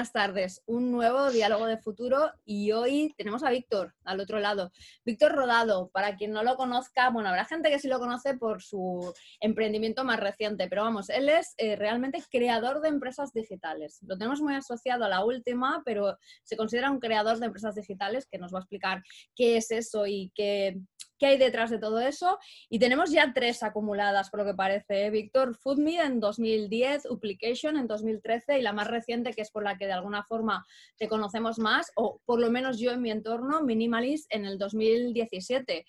buenas tardes. Un nuevo diálogo de futuro y hoy tenemos a Víctor al otro lado. Víctor Rodado, para quien no lo conozca, bueno, habrá gente que sí lo conoce por su emprendimiento más reciente, pero vamos, él es eh, realmente creador de empresas digitales. Lo tenemos muy asociado a la última, pero se considera un creador de empresas digitales que nos va a explicar qué es eso y qué, qué hay detrás de todo eso. Y tenemos ya tres acumuladas, por lo que parece. ¿eh? Víctor, FoodMe en 2010, Uplication en 2013 y la más reciente, que es por la que de alguna forma te conocemos más, o por lo menos yo en mi entorno, Minimalist en el 2017.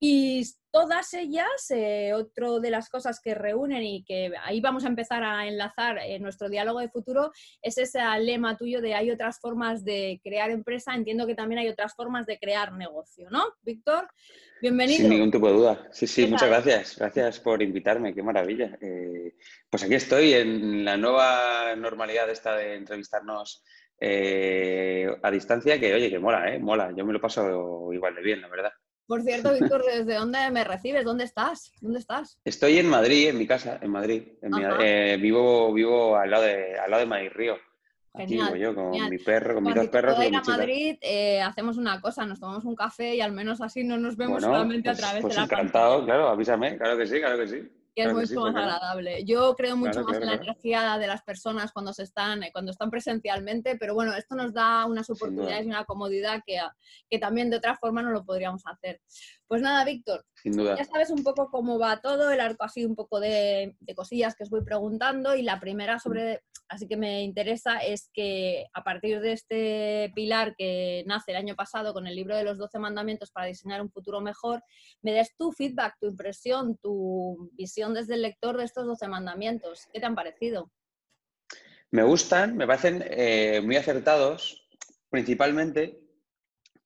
Y todas ellas, eh, otro de las cosas que reúnen y que ahí vamos a empezar a enlazar en nuestro diálogo de futuro, es ese lema tuyo de hay otras formas de crear empresa. Entiendo que también hay otras formas de crear negocio, ¿no? Víctor, bienvenido. Sin ningún tipo de duda. Sí, sí, muchas gracias. Gracias por invitarme, qué maravilla. Eh, pues aquí estoy en la nueva normalidad esta de entrevistarnos eh, a distancia, que oye, que mola, ¿eh? Mola. Yo me lo paso igual de bien, la verdad. Por cierto, Víctor, ¿desde dónde me recibes? ¿Dónde estás? ¿Dónde estás? Estoy en Madrid, en mi casa, en Madrid. Eh, vivo, vivo al lado de, al lado de Madrid Río. Aquí vivo yo con mi perro, con mis dos perros. Cuando ir a Madrid, eh, hacemos una cosa, nos tomamos un café y al menos así no nos vemos solamente a pues, través pues de la encantado, claro, avísame, claro que sí, claro que sí que es mucho más agradable. Yo creo mucho más en la energía de las personas cuando se están, eh, cuando están presencialmente, pero bueno, esto nos da unas oportunidades y una comodidad que, que también de otra forma no lo podríamos hacer. Pues nada, Víctor, ya sabes un poco cómo va todo, el arco así un poco de, de cosillas que os voy preguntando y la primera sobre, así que me interesa, es que a partir de este pilar que nace el año pasado con el libro de los 12 mandamientos para diseñar un futuro mejor, me des tu feedback, tu impresión, tu visión desde el lector de estos 12 mandamientos. ¿Qué te han parecido? Me gustan, me parecen eh, muy acertados, principalmente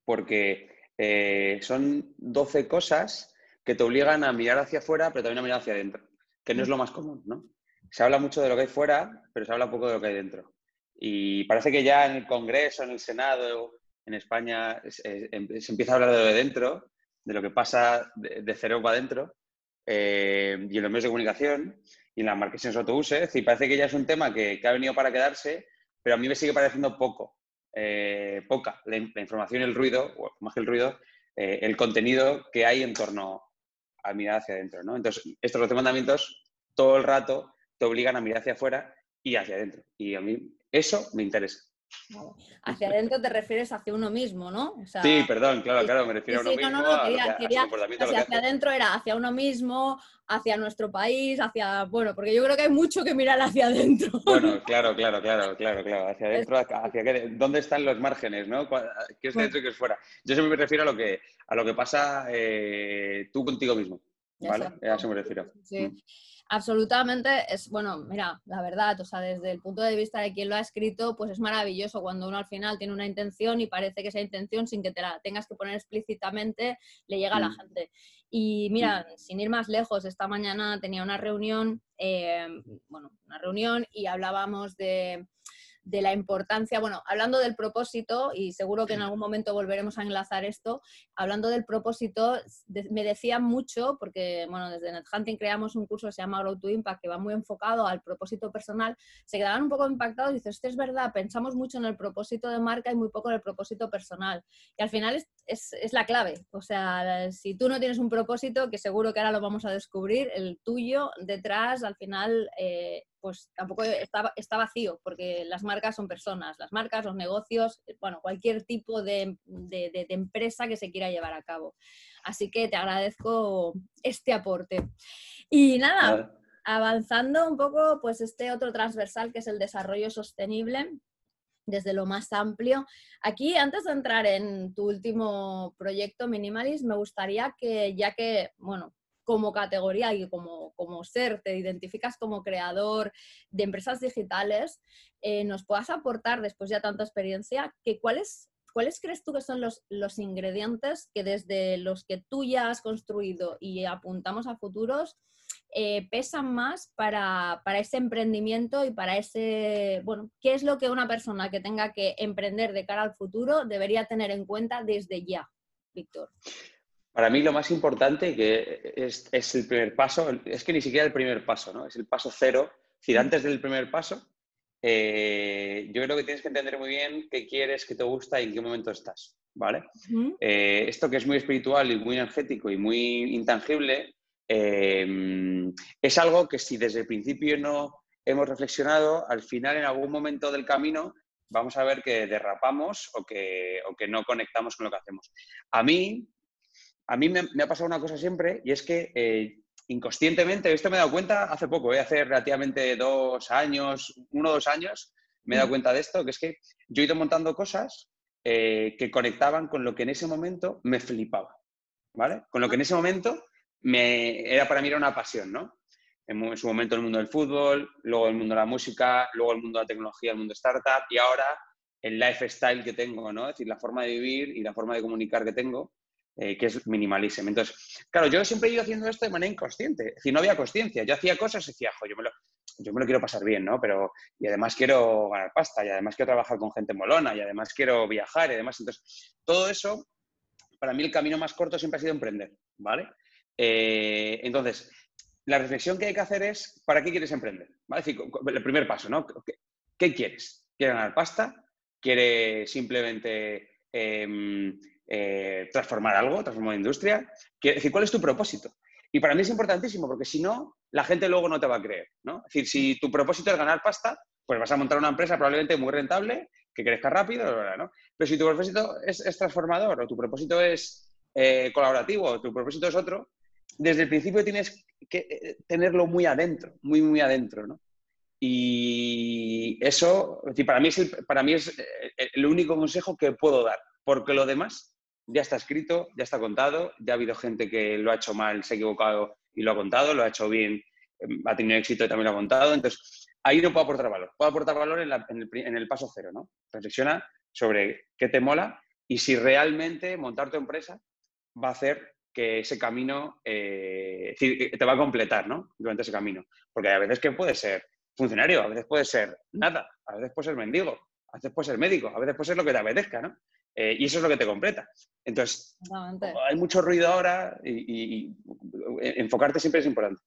porque eh, son 12 cosas que te obligan a mirar hacia afuera, pero también a mirar hacia adentro, que no es lo más común, ¿no? Se habla mucho de lo que hay fuera, pero se habla poco de lo que hay dentro. Y parece que ya en el Congreso, en el Senado, en España, se, empieza a hablar de lo de dentro, de lo que pasa de, de cerebro adentro, eh, y en los medios de comunicación, y en las marcas autobuses, y parece que ya es un tema que, ha venido para quedarse, pero a mí me sigue pareciendo poco. Eh, poca la, información y el ruido, o más que el ruido, eh, el contenido que hay en torno a mirar hacia adentro. ¿no? Entonces, estos dos mandamientos todo el rato te obligan a mirar hacia afuera y hacia adentro. Y a mí eso me interesa. Hacia adentro te refieres hacia uno mismo, ¿no? sí, perdón, claro, claro, me refiero a uno mismo. No, no, quería, quería hacia, adentro era hacia uno mismo, hacia nuestro país, hacia, bueno, porque yo creo que hay mucho que mirar hacia adentro. Bueno, claro, claro, claro, claro, claro, hacia adentro, hacia qué, dónde están los márgenes, ¿no? ¿Qué es dentro y qué es fuera? Yo siempre me refiero a lo que, a lo que pasa eh, tú contigo mismo, ¿vale? A eso me refiero. Sí. Mm. Absolutamente, es bueno, mira, la verdad, o sea, desde el punto de vista de quien lo ha escrito, pues es maravilloso cuando uno al final tiene una intención y parece que esa intención, sin que te la tengas que poner explícitamente, le llega a la mm. gente. Y mira, sin ir más lejos, esta mañana tenía una reunión, eh, bueno, una reunión y hablábamos de de la importancia, bueno, hablando del propósito, y seguro que en algún momento volveremos a enlazar esto, hablando del propósito, me decían mucho, porque, bueno, desde NetHunting creamos un curso que se llama Grow to Impact, que va muy enfocado al propósito personal, se quedaban un poco impactados y dices, esto es verdad, pensamos mucho en el propósito de marca y muy poco en el propósito personal. Y al final es, es, la clave, o sea, si tú no tienes un propósito, que seguro que ahora lo vamos a descubrir, el tuyo detrás, al final... Eh, pues tampoco está, está, vacío, porque las marcas son personas, las marcas, los negocios, bueno, cualquier tipo de, empresa que se quiera llevar a cabo. Así que te agradezco este aporte. Y nada, avanzando un poco, pues este otro transversal que es el desarrollo sostenible desde lo más amplio. Aquí, antes de entrar en tu último proyecto Minimalist, me gustaría que, ya que, bueno, como categoría y como, como ser, te identificas como creador de empresas digitales, eh, nos puedas aportar, después ya tanta experiencia, que cuáles, cuáles crees tú que son los, los ingredientes que desde los que tú ya has construido y apuntamos a futuros, eh, pesan más para, para, ese emprendimiento y para ese, bueno, ¿qué es lo que una persona que tenga que emprender de cara al futuro debería tener en cuenta desde ya, Víctor? Para mí lo más importante, que es, es, el primer paso, es que ni siquiera el primer paso, ¿no? Es el paso cero. Es decir, antes del primer paso, eh, yo creo que tienes que entender muy bien qué quieres, qué te gusta y en qué momento estás, ¿vale? Eh, esto que es muy espiritual y muy energético y muy intangible, eh, es algo que si desde el principio no hemos reflexionado, al final en algún momento del camino vamos a ver que derrapamos o que, que no conectamos con lo que hacemos. A mí, a mí me, ha pasado una cosa siempre y es que inconscientemente, esto me he dado cuenta hace poco, ¿eh? hace relativamente dos años, uno o dos años, me he dado cuenta de esto, que es que yo he ido montando cosas eh, que conectaban con lo que en ese momento me flipaba, ¿vale? Con lo que en ese momento me, era para mí era una pasión, ¿no? En, su momento el mundo del fútbol, luego el mundo de la música, luego el mundo de la tecnología, el mundo startup y ahora el lifestyle que tengo, ¿no? Es decir, la forma de vivir y la forma de comunicar que tengo eh, que es minimalism. Entonces, claro, yo siempre he ido haciendo esto de manera inconsciente, es decir, no había consciencia. Yo hacía cosas y decía, yo me, lo, yo me lo quiero pasar bien, ¿no? Pero, y además quiero ganar pasta, y además quiero trabajar con gente molona, y además quiero viajar, y además, entonces, todo eso, para mí el camino más corto siempre ha sido emprender, ¿vale? Eh, entonces, la reflexión que hay que hacer es, ¿para qué quieres emprender? ¿Vale? Es decir, el primer paso, ¿no? ¿Qué, qué quieres? ¿Quieres ganar pasta? ¿Quieres simplemente... Em, eh, transformar algo, transformar la industria. Es decir, ¿cuál es tu propósito? Y para mí es importantísimo, porque si no, la gente luego no te va a creer. ¿no? Es decir, si tu propósito es ganar pasta, pues vas a montar una empresa probablemente muy rentable, que crezca rápido, ¿no? Pero si tu propósito es, transformador, o tu propósito es eh, colaborativo, o tu propósito es otro, desde el principio tienes que eh, tenerlo muy adentro, muy, muy adentro, ¿no? Y eso, para mí es para mí es el único consejo que puedo dar, porque lo demás ya está escrito, ya está contado, ya ha habido gente que lo ha hecho mal, se ha equivocado y lo ha contado, lo ha hecho bien, em, ha tenido éxito y también lo ha contado. Entonces, ahí no puedo aportar valor. Puedo aportar valor en, el, paso cero, ¿no? Reflexiona sobre qué te mola y si realmente montar tu empresa va a hacer que ese camino eh, te va a completar, ¿no? Durante ese camino. Porque a veces que puede ser funcionario, a veces puede ser nada, a veces puede ser mendigo, a veces puede ser médico, a veces puede ser lo que te apetezca, ¿no? Eh, y eso es lo que te completa. Entonces, hay mucho ruido ahora y, enfocarte siempre es importante.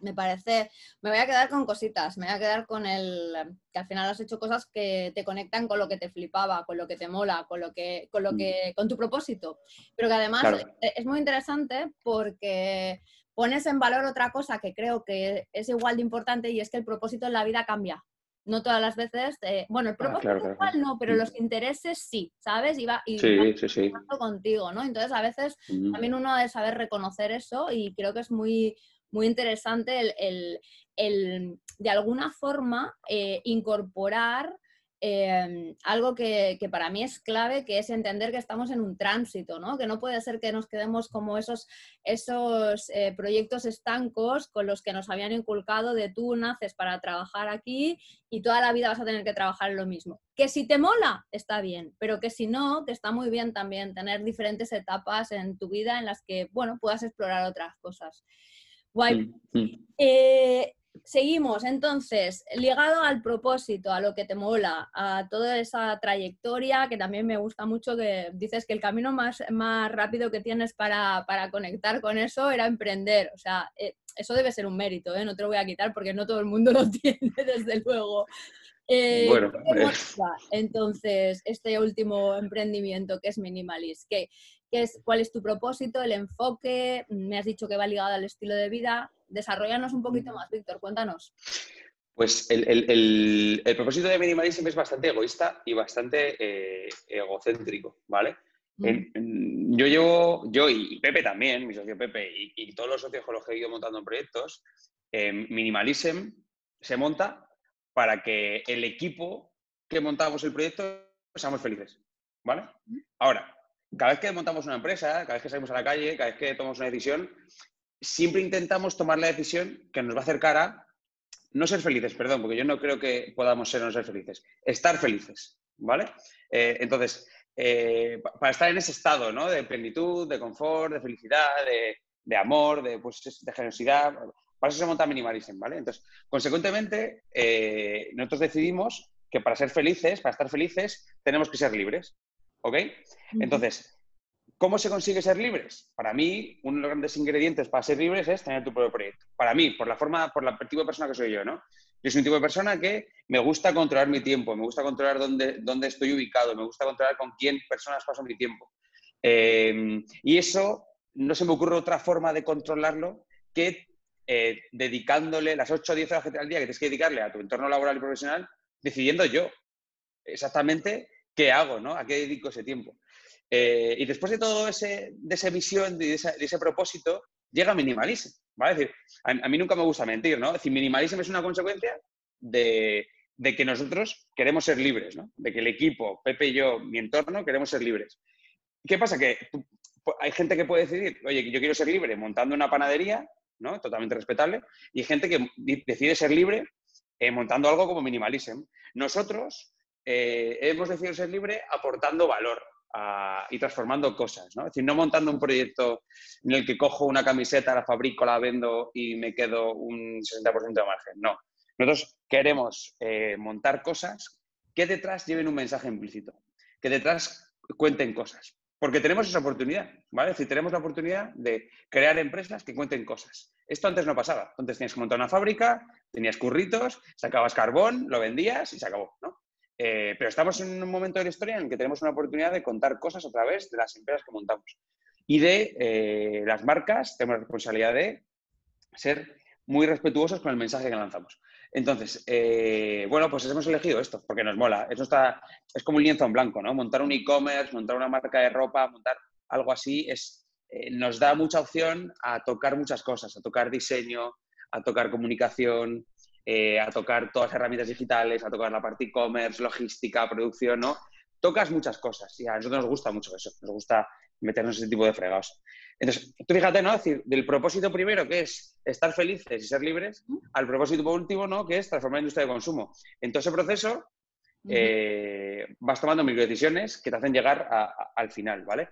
Me parece, me voy a quedar con cositas, me voy a quedar con el que al final has hecho cosas que te conectan con lo que te flipaba, con lo que te mola, con lo que, con lo mm. que, con tu propósito. Pero que además es muy interesante porque pones en valor otra cosa que creo que es igual de importante y es que el propósito en la vida cambia no todas las veces, eh, bueno, el ah, propósito igual no, pero mm. los intereses sí, ¿sabes? Iba, y sí, sí, sí. contigo, ¿no? Entonces a veces también uno ha de saber reconocer eso y creo que es muy, muy interesante el, el, de alguna forma eh, incorporar Em, algo que, para mí es clave, que es entender que estamos en un tránsito, ¿no? Que no puede ser que nos quedemos como esos, esos eh, proyectos estancos con los que nos habían inculcado de tú naces para trabajar aquí y toda la vida vas a tener que trabajar en lo mismo. Que si te mola, está bien, pero que si no, que está muy bien también tener diferentes etapas en tu vida en las que, bueno, puedas explorar otras cosas. Guay. Eh, seguimos, entonces, ligado al propósito, a lo que te mola, a toda esa trayectoria, que también me gusta mucho, que dices que el camino más, más rápido que tienes para, conectar con eso era emprender. O sea, eh, eso debe ser un mérito, ¿eh? no te lo voy a quitar porque no todo el mundo lo tiene, desde luego. Eh, bueno, entonces, este último emprendimiento que es Minimalist, ¿qué, es, ¿cuál es tu propósito, el enfoque? Me has dicho que va ligado al estilo de vida. Desarrollanos un poquito más, Víctor, cuéntanos. Pues el, propósito de Minimalism es bastante egoísta y bastante eh, egocéntrico, ¿vale? yo llevo, yo y Pepe también, mi socio Pepe, y, todos los socios con los que he ido montando proyectos, eh, Minimalism se monta para que el equipo que montamos el proyecto seamos felices. ¿Vale? Ahora, cada vez que montamos una empresa, cada vez que salimos a la calle, cada vez que tomamos una decisión, siempre intentamos tomar la decisión que nos va a acercar a no ser felices, perdón, porque yo no creo que podamos ser o no ser felices, estar felices, ¿vale? Eh, entonces, eh, para estar en ese estado, ¿no? De plenitud, de confort, de felicidad, de, amor, de, pues, de generosidad, para eso se monta Minimalism, ¿vale? Entonces, consecuentemente, eh, nosotros decidimos que para ser felices, para estar felices, tenemos que ser libres, ¿ok? Entonces, ¿Cómo se consigue ser libres? Para mí, uno de los grandes ingredientes para ser libres es tener tu propio proyecto. Para mí, por la forma, por el tipo de persona que soy yo, ¿no? Yo soy un tipo de persona que me gusta controlar mi tiempo, me gusta controlar dónde, dónde estoy ubicado, me gusta controlar con quién personas paso mi tiempo. Em, y eso no se me ocurre otra forma de controlarlo que eh, dedicándole las 8 o 10 horas al día que tienes que dedicarle a tu entorno laboral y profesional, decidiendo yo exactamente qué hago, ¿no? A qué dedico ese tiempo. Eh, y después de todo ese, de esa visión, de, ese, propósito, llega minimalismo, ¿vale? Decir, a, mí nunca me gusta mentir, ¿no? Es decir, minimalismo es una consecuencia de, que nosotros queremos ser libres, ¿no? De que el equipo, Pepe y yo, mi entorno, queremos ser libres. ¿Qué pasa? Que hay gente que puede decidir, oye, yo quiero ser libre montando una panadería, ¿no? Totalmente respetable, y hay gente que decide ser libre eh, montando algo como minimalism. Nosotros eh, hemos decidido ser libre aportando valor, y transformando cosas, ¿no? Es decir, no montando un proyecto en el que cojo una camiseta, la fabrico, la vendo y me quedo un 60% de margen. No. Nosotros queremos eh, montar cosas que detrás lleven un mensaje implícito, que detrás cuenten cosas. Porque tenemos esa oportunidad, ¿vale? Es decir, tenemos la oportunidad de crear empresas que cuenten cosas. Esto antes no pasaba. Antes tenías que montar una fábrica, tenías curritos, sacabas carbón, lo vendías y se acabó, ¿no? Eh, pero estamos en un momento de la historia en el que tenemos una oportunidad de contar cosas a través de las empresas que montamos. Y de eh, las marcas tenemos la responsabilidad de ser muy respetuosos con el mensaje que lanzamos. Entonces, eh, bueno, pues hemos elegido esto porque nos mola. Eso está, es como un lienzo en blanco, ¿no? Montar un e-commerce, montar una marca de ropa, montar algo así, es, nos da mucha opción a tocar muchas cosas, a tocar diseño, a tocar comunicación, eh, a tocar todas las herramientas digitales, a tocar la parte e-commerce, logística, producción, ¿no? Tocas muchas cosas y a nosotros nos gusta mucho eso, nos gusta meternos en ese tipo de fregados. Entonces, tú fíjate, ¿no? Es decir, del propósito primero, que es estar felices y ser libres, al propósito último, ¿no? Que es transformar la industria de consumo. En todo ese proceso, eh, vas tomando micro decisiones que te hacen llegar al final, ¿vale?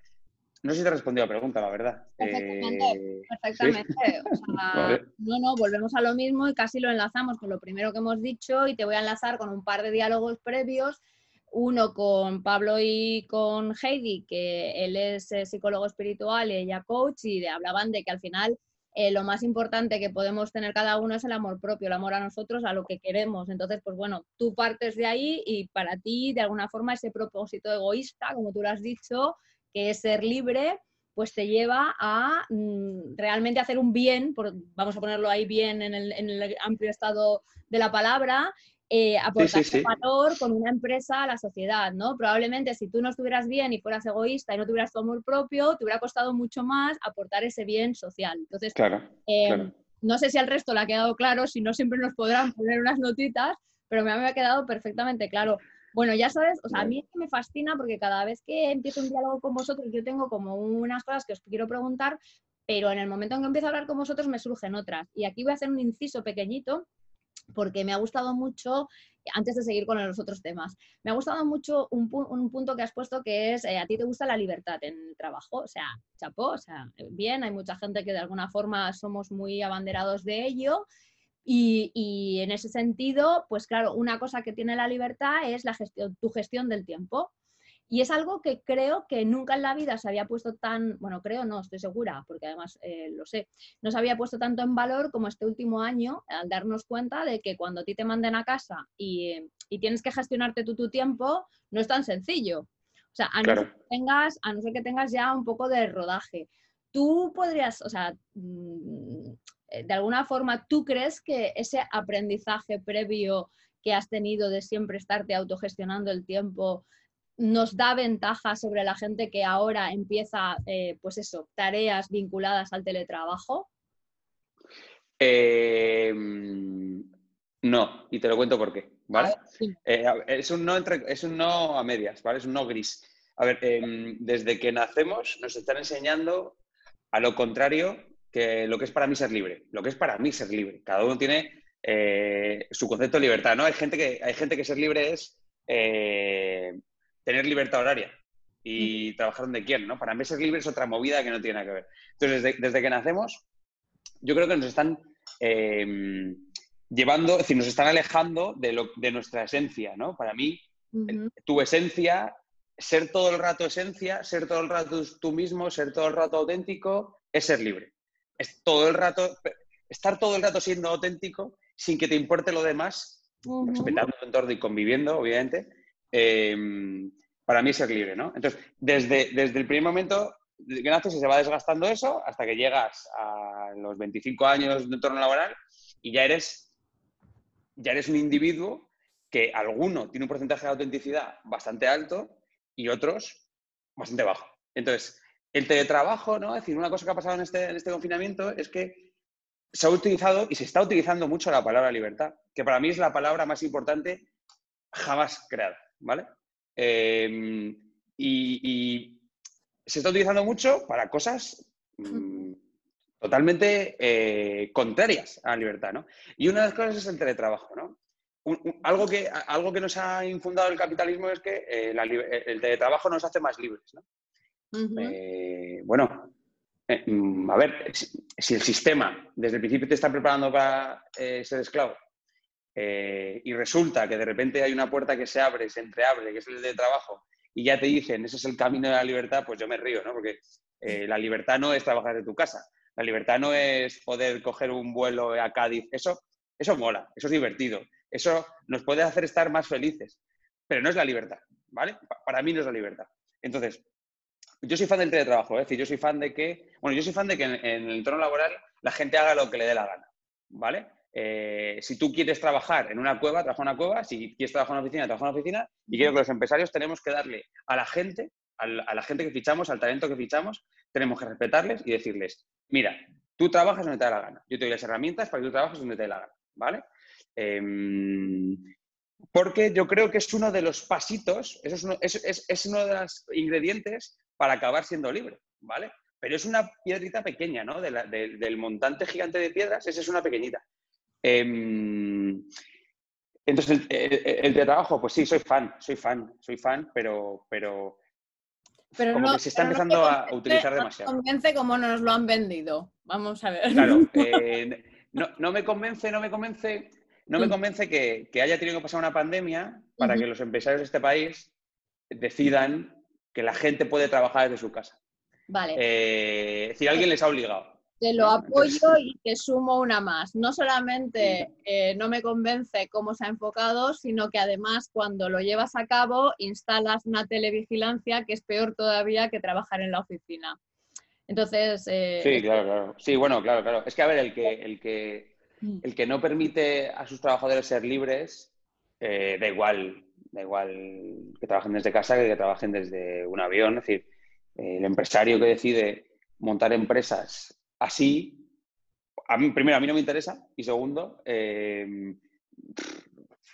No sé si te he respondido a la pregunta, la verdad. Perfectamente, eh, perfectamente. No, no, volvemos a lo mismo y casi lo enlazamos con lo primero que hemos dicho y te voy a enlazar con un par de diálogos previos. Uno con Pablo y con Heidi, que él es eh, psicólogo espiritual y ella coach, y hablaban de que al final eh, lo más importante que podemos tener cada uno es el amor propio, el amor a nosotros, a lo que queremos. Entonces, pues bueno, tú partes de ahí y para ti, de alguna forma, ese propósito egoísta, como tú lo has dicho, que es ser libre, pues te lleva a mm, realmente hacer un bien, vamos a ponerlo ahí bien en el, amplio estado de la palabra, eh, aportar valor con una empresa a la sociedad, ¿no? Probablemente si tú no estuvieras bien y fueras egoísta y no tuvieras tu amor propio, te hubiera costado mucho más aportar ese bien social. Entonces, eh, no sé si al resto le ha quedado claro, si no siempre nos podrán poner unas notitas, pero me ha quedado perfectamente claro. Bueno, ya sabes, o sea, a mí es que me fascina porque cada vez que empiezo un diálogo con vosotros, yo tengo como unas cosas que os quiero preguntar, pero en el momento en que empiezo a hablar con vosotros me surgen otras. Y aquí voy a hacer un inciso pequeñito porque me ha gustado mucho, antes de seguir con los otros temas, me ha gustado mucho un, punto que has puesto que es, eh, a ti te gusta la libertad en el trabajo, o sea, chapó, o sea, bien, hay mucha gente que de alguna forma somos muy abanderados de ello y, en ese sentido, pues claro, una cosa que tiene la libertad es la gestión, tu gestión del tiempo. Y es algo que creo que nunca en la vida se había puesto tan, bueno, creo no, estoy segura, porque además eh, lo sé, no se había puesto tanto en valor como este último año, al darnos cuenta de que cuando a ti te manden a casa y, tienes que gestionarte tú tu tiempo, no es tan sencillo. O sea, a, no ser que tengas, a no ser que tengas ya un poco de rodaje. Tú podrías, o sea, mm, eh, de alguna forma, ¿tú crees que ese aprendizaje previo que has tenido de siempre estarte autogestionando el tiempo nos da ventaja sobre la gente que ahora empieza, eh, pues eso, tareas vinculadas al teletrabajo? Em, no, y te lo cuento por qué, ¿vale? Eh, es, un no es un no a medias, ¿vale? Es un no gris. A ver, em, desde que nacemos nos están enseñando a lo contrario que lo que es para mí ser libre, lo que es para mí ser libre. Cada uno tiene eh, su concepto de libertad, ¿no? Hay gente que, hay gente que ser libre es eh, tener libertad horaria y trabajar donde quieran, ¿no? Para mí ser libre es otra movida que no tiene nada que ver. Entonces, desde, que nacemos, yo creo que nos están eh, llevando, es decir, nos están alejando de, lo, de nuestra esencia, ¿no? Para mí, tu esencia ser todo el rato esencia, ser todo el rato tú mismo, ser todo el rato auténtico, es ser libre. Es todo el rato, estar todo el rato siendo auténtico sin que te importe lo demás, respetando tu entorno y conviviendo, obviamente, em, para mí es ser libre, ¿no? Entonces, desde, desde el primer momento que naces se va desgastando eso hasta que llegas a los 25 años de entorno laboral y ya eres, ya eres un individuo que alguno tiene un porcentaje de autenticidad bastante alto y otros bastante bajo. Entonces, el teletrabajo, ¿no? Es decir, una cosa que ha pasado en este, en este confinamiento es que se ha utilizado y se está utilizando mucho la palabra libertad, que para mí es la palabra más importante jamás creada, ¿vale? Em, y, se está utilizando mucho para cosas mm, totalmente eh, contrarias a la libertad, ¿no? Y una de las cosas es el teletrabajo, ¿no? algo, que, algo que nos ha infundado el capitalismo es que eh, el teletrabajo nos hace más libres, ¿no? Eh, bueno, mm, a ver, si, el sistema desde el principio te está preparando para ser esclavo y resulta que de repente hay una puerta que se abre, se entreabre, que es el de trabajo, y ya te dicen, ese es el camino de la libertad, pues yo me río, ¿no? Porque eh, la libertad no es trabajar de tu casa, la libertad no es poder coger un vuelo a Cádiz, eso, eso mola, eso es divertido, eso nos puede hacer estar más felices, pero no es la libertad, ¿vale? Para mí no es la libertad. Entonces, yo soy fan del teletrabajo, es decir, yo soy fan de que, bueno, yo soy fan de que en, en el entorno laboral la gente haga lo que le dé la gana, ¿vale? Eh, si tú quieres trabajar en una cueva, trabaja en una cueva, si quieres trabajar en una oficina, trabaja en una oficina, y creo que los empresarios tenemos que darle a la gente, a la, gente que fichamos, al talento que fichamos, tenemos que respetarles y decirles, mira, tú trabajas donde te da la gana, yo te doy las herramientas para que tú trabajes donde te dé la gana, ¿vale? Em, porque yo creo que es uno de los pasitos, eso es uno, es, uno de los ingredientes para acabar siendo libre, ¿vale? Pero es una piedrita pequeña, ¿no? del montante gigante de piedras, esa es una pequeñita. Em, entonces, el, de trabajo, pues sí, soy fan, soy fan, soy fan, pero, pero, pero como que se está empezando a utilizar demasiado. No me convence como nos lo han vendido. Vamos a ver. Claro, eh, no, me convence, no me convence, no me mm. convence que, haya tenido que pasar una pandemia para que los empresarios de este país decidan que la gente puede trabajar desde su casa. Vale. Eh, es decir, alguien les ha obligado. Te lo apoyo y te sumo una más. No solamente eh, no me convence cómo se ha enfocado, sino que además cuando lo llevas a cabo instalas una televigilancia que es peor todavía que trabajar en la oficina. Entonces... Eh, sí, claro, claro. Sí, bueno, claro, claro. Es que, a ver, el que, el que. El que no permite a sus trabajadores ser libres, eh, da igual, da igual que trabajen desde casa que trabajen desde un avión. Es decir, el empresario que decide montar empresas así, a mí, primero, a mí no me interesa y segundo, eh,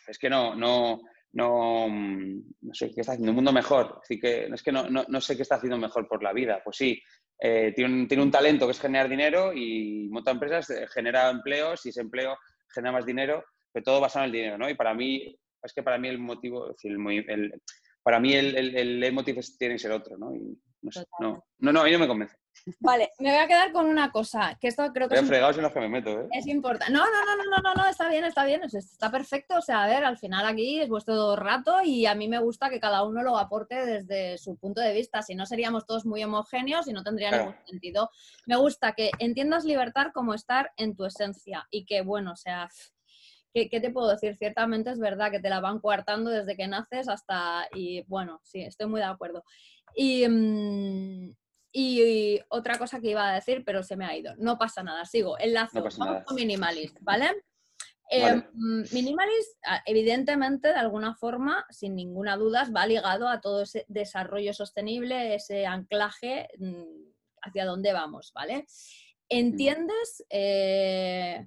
es que no, no, no, no sé qué está haciendo un mundo mejor. Así que es que no, no, sé qué está haciendo mejor por la vida. Pues sí, eh, tiene, un, tiene, un, talento que es generar dinero y monta empresas, eh, genera empleos y ese empleo genera más dinero, pero todo basado en el dinero, ¿no? Y para mí, es que para mí el motivo, el, para mí el, el, el, motivo tiene que ser otro, ¿no? Y no, sé, no, no, no, a mí no me convence. Vale, me voy a quedar con una cosa, que esto creo que fregado en los que me meto, ¿eh? es importante. No, no, no, no, no, no, no, está bien, está bien, está perfecto. O sea, a ver, al final aquí es vuestro rato y a mí me gusta que cada uno lo aporte desde su punto de vista. Si no seríamos todos muy homogéneos y no tendría ningún sentido. Me gusta que entiendas libertad como estar en tu esencia y que, bueno, o sea, ¿Qué, ¿qué, te puedo decir? Ciertamente es verdad que te la van coartando desde que naces hasta... Y bueno, sí, estoy muy de acuerdo. Y, mm, y otra cosa que iba a decir, pero se me ha ido. No pasa nada, sigo. Enlazo. Vamos con Minimalist, ¿vale? Em, minimalist, ah, evidentemente, de alguna forma, sin ninguna duda, va ligado a todo ese desarrollo sostenible, ese anclaje mm, hacia dónde vamos, ¿vale? ¿Entiendes eh,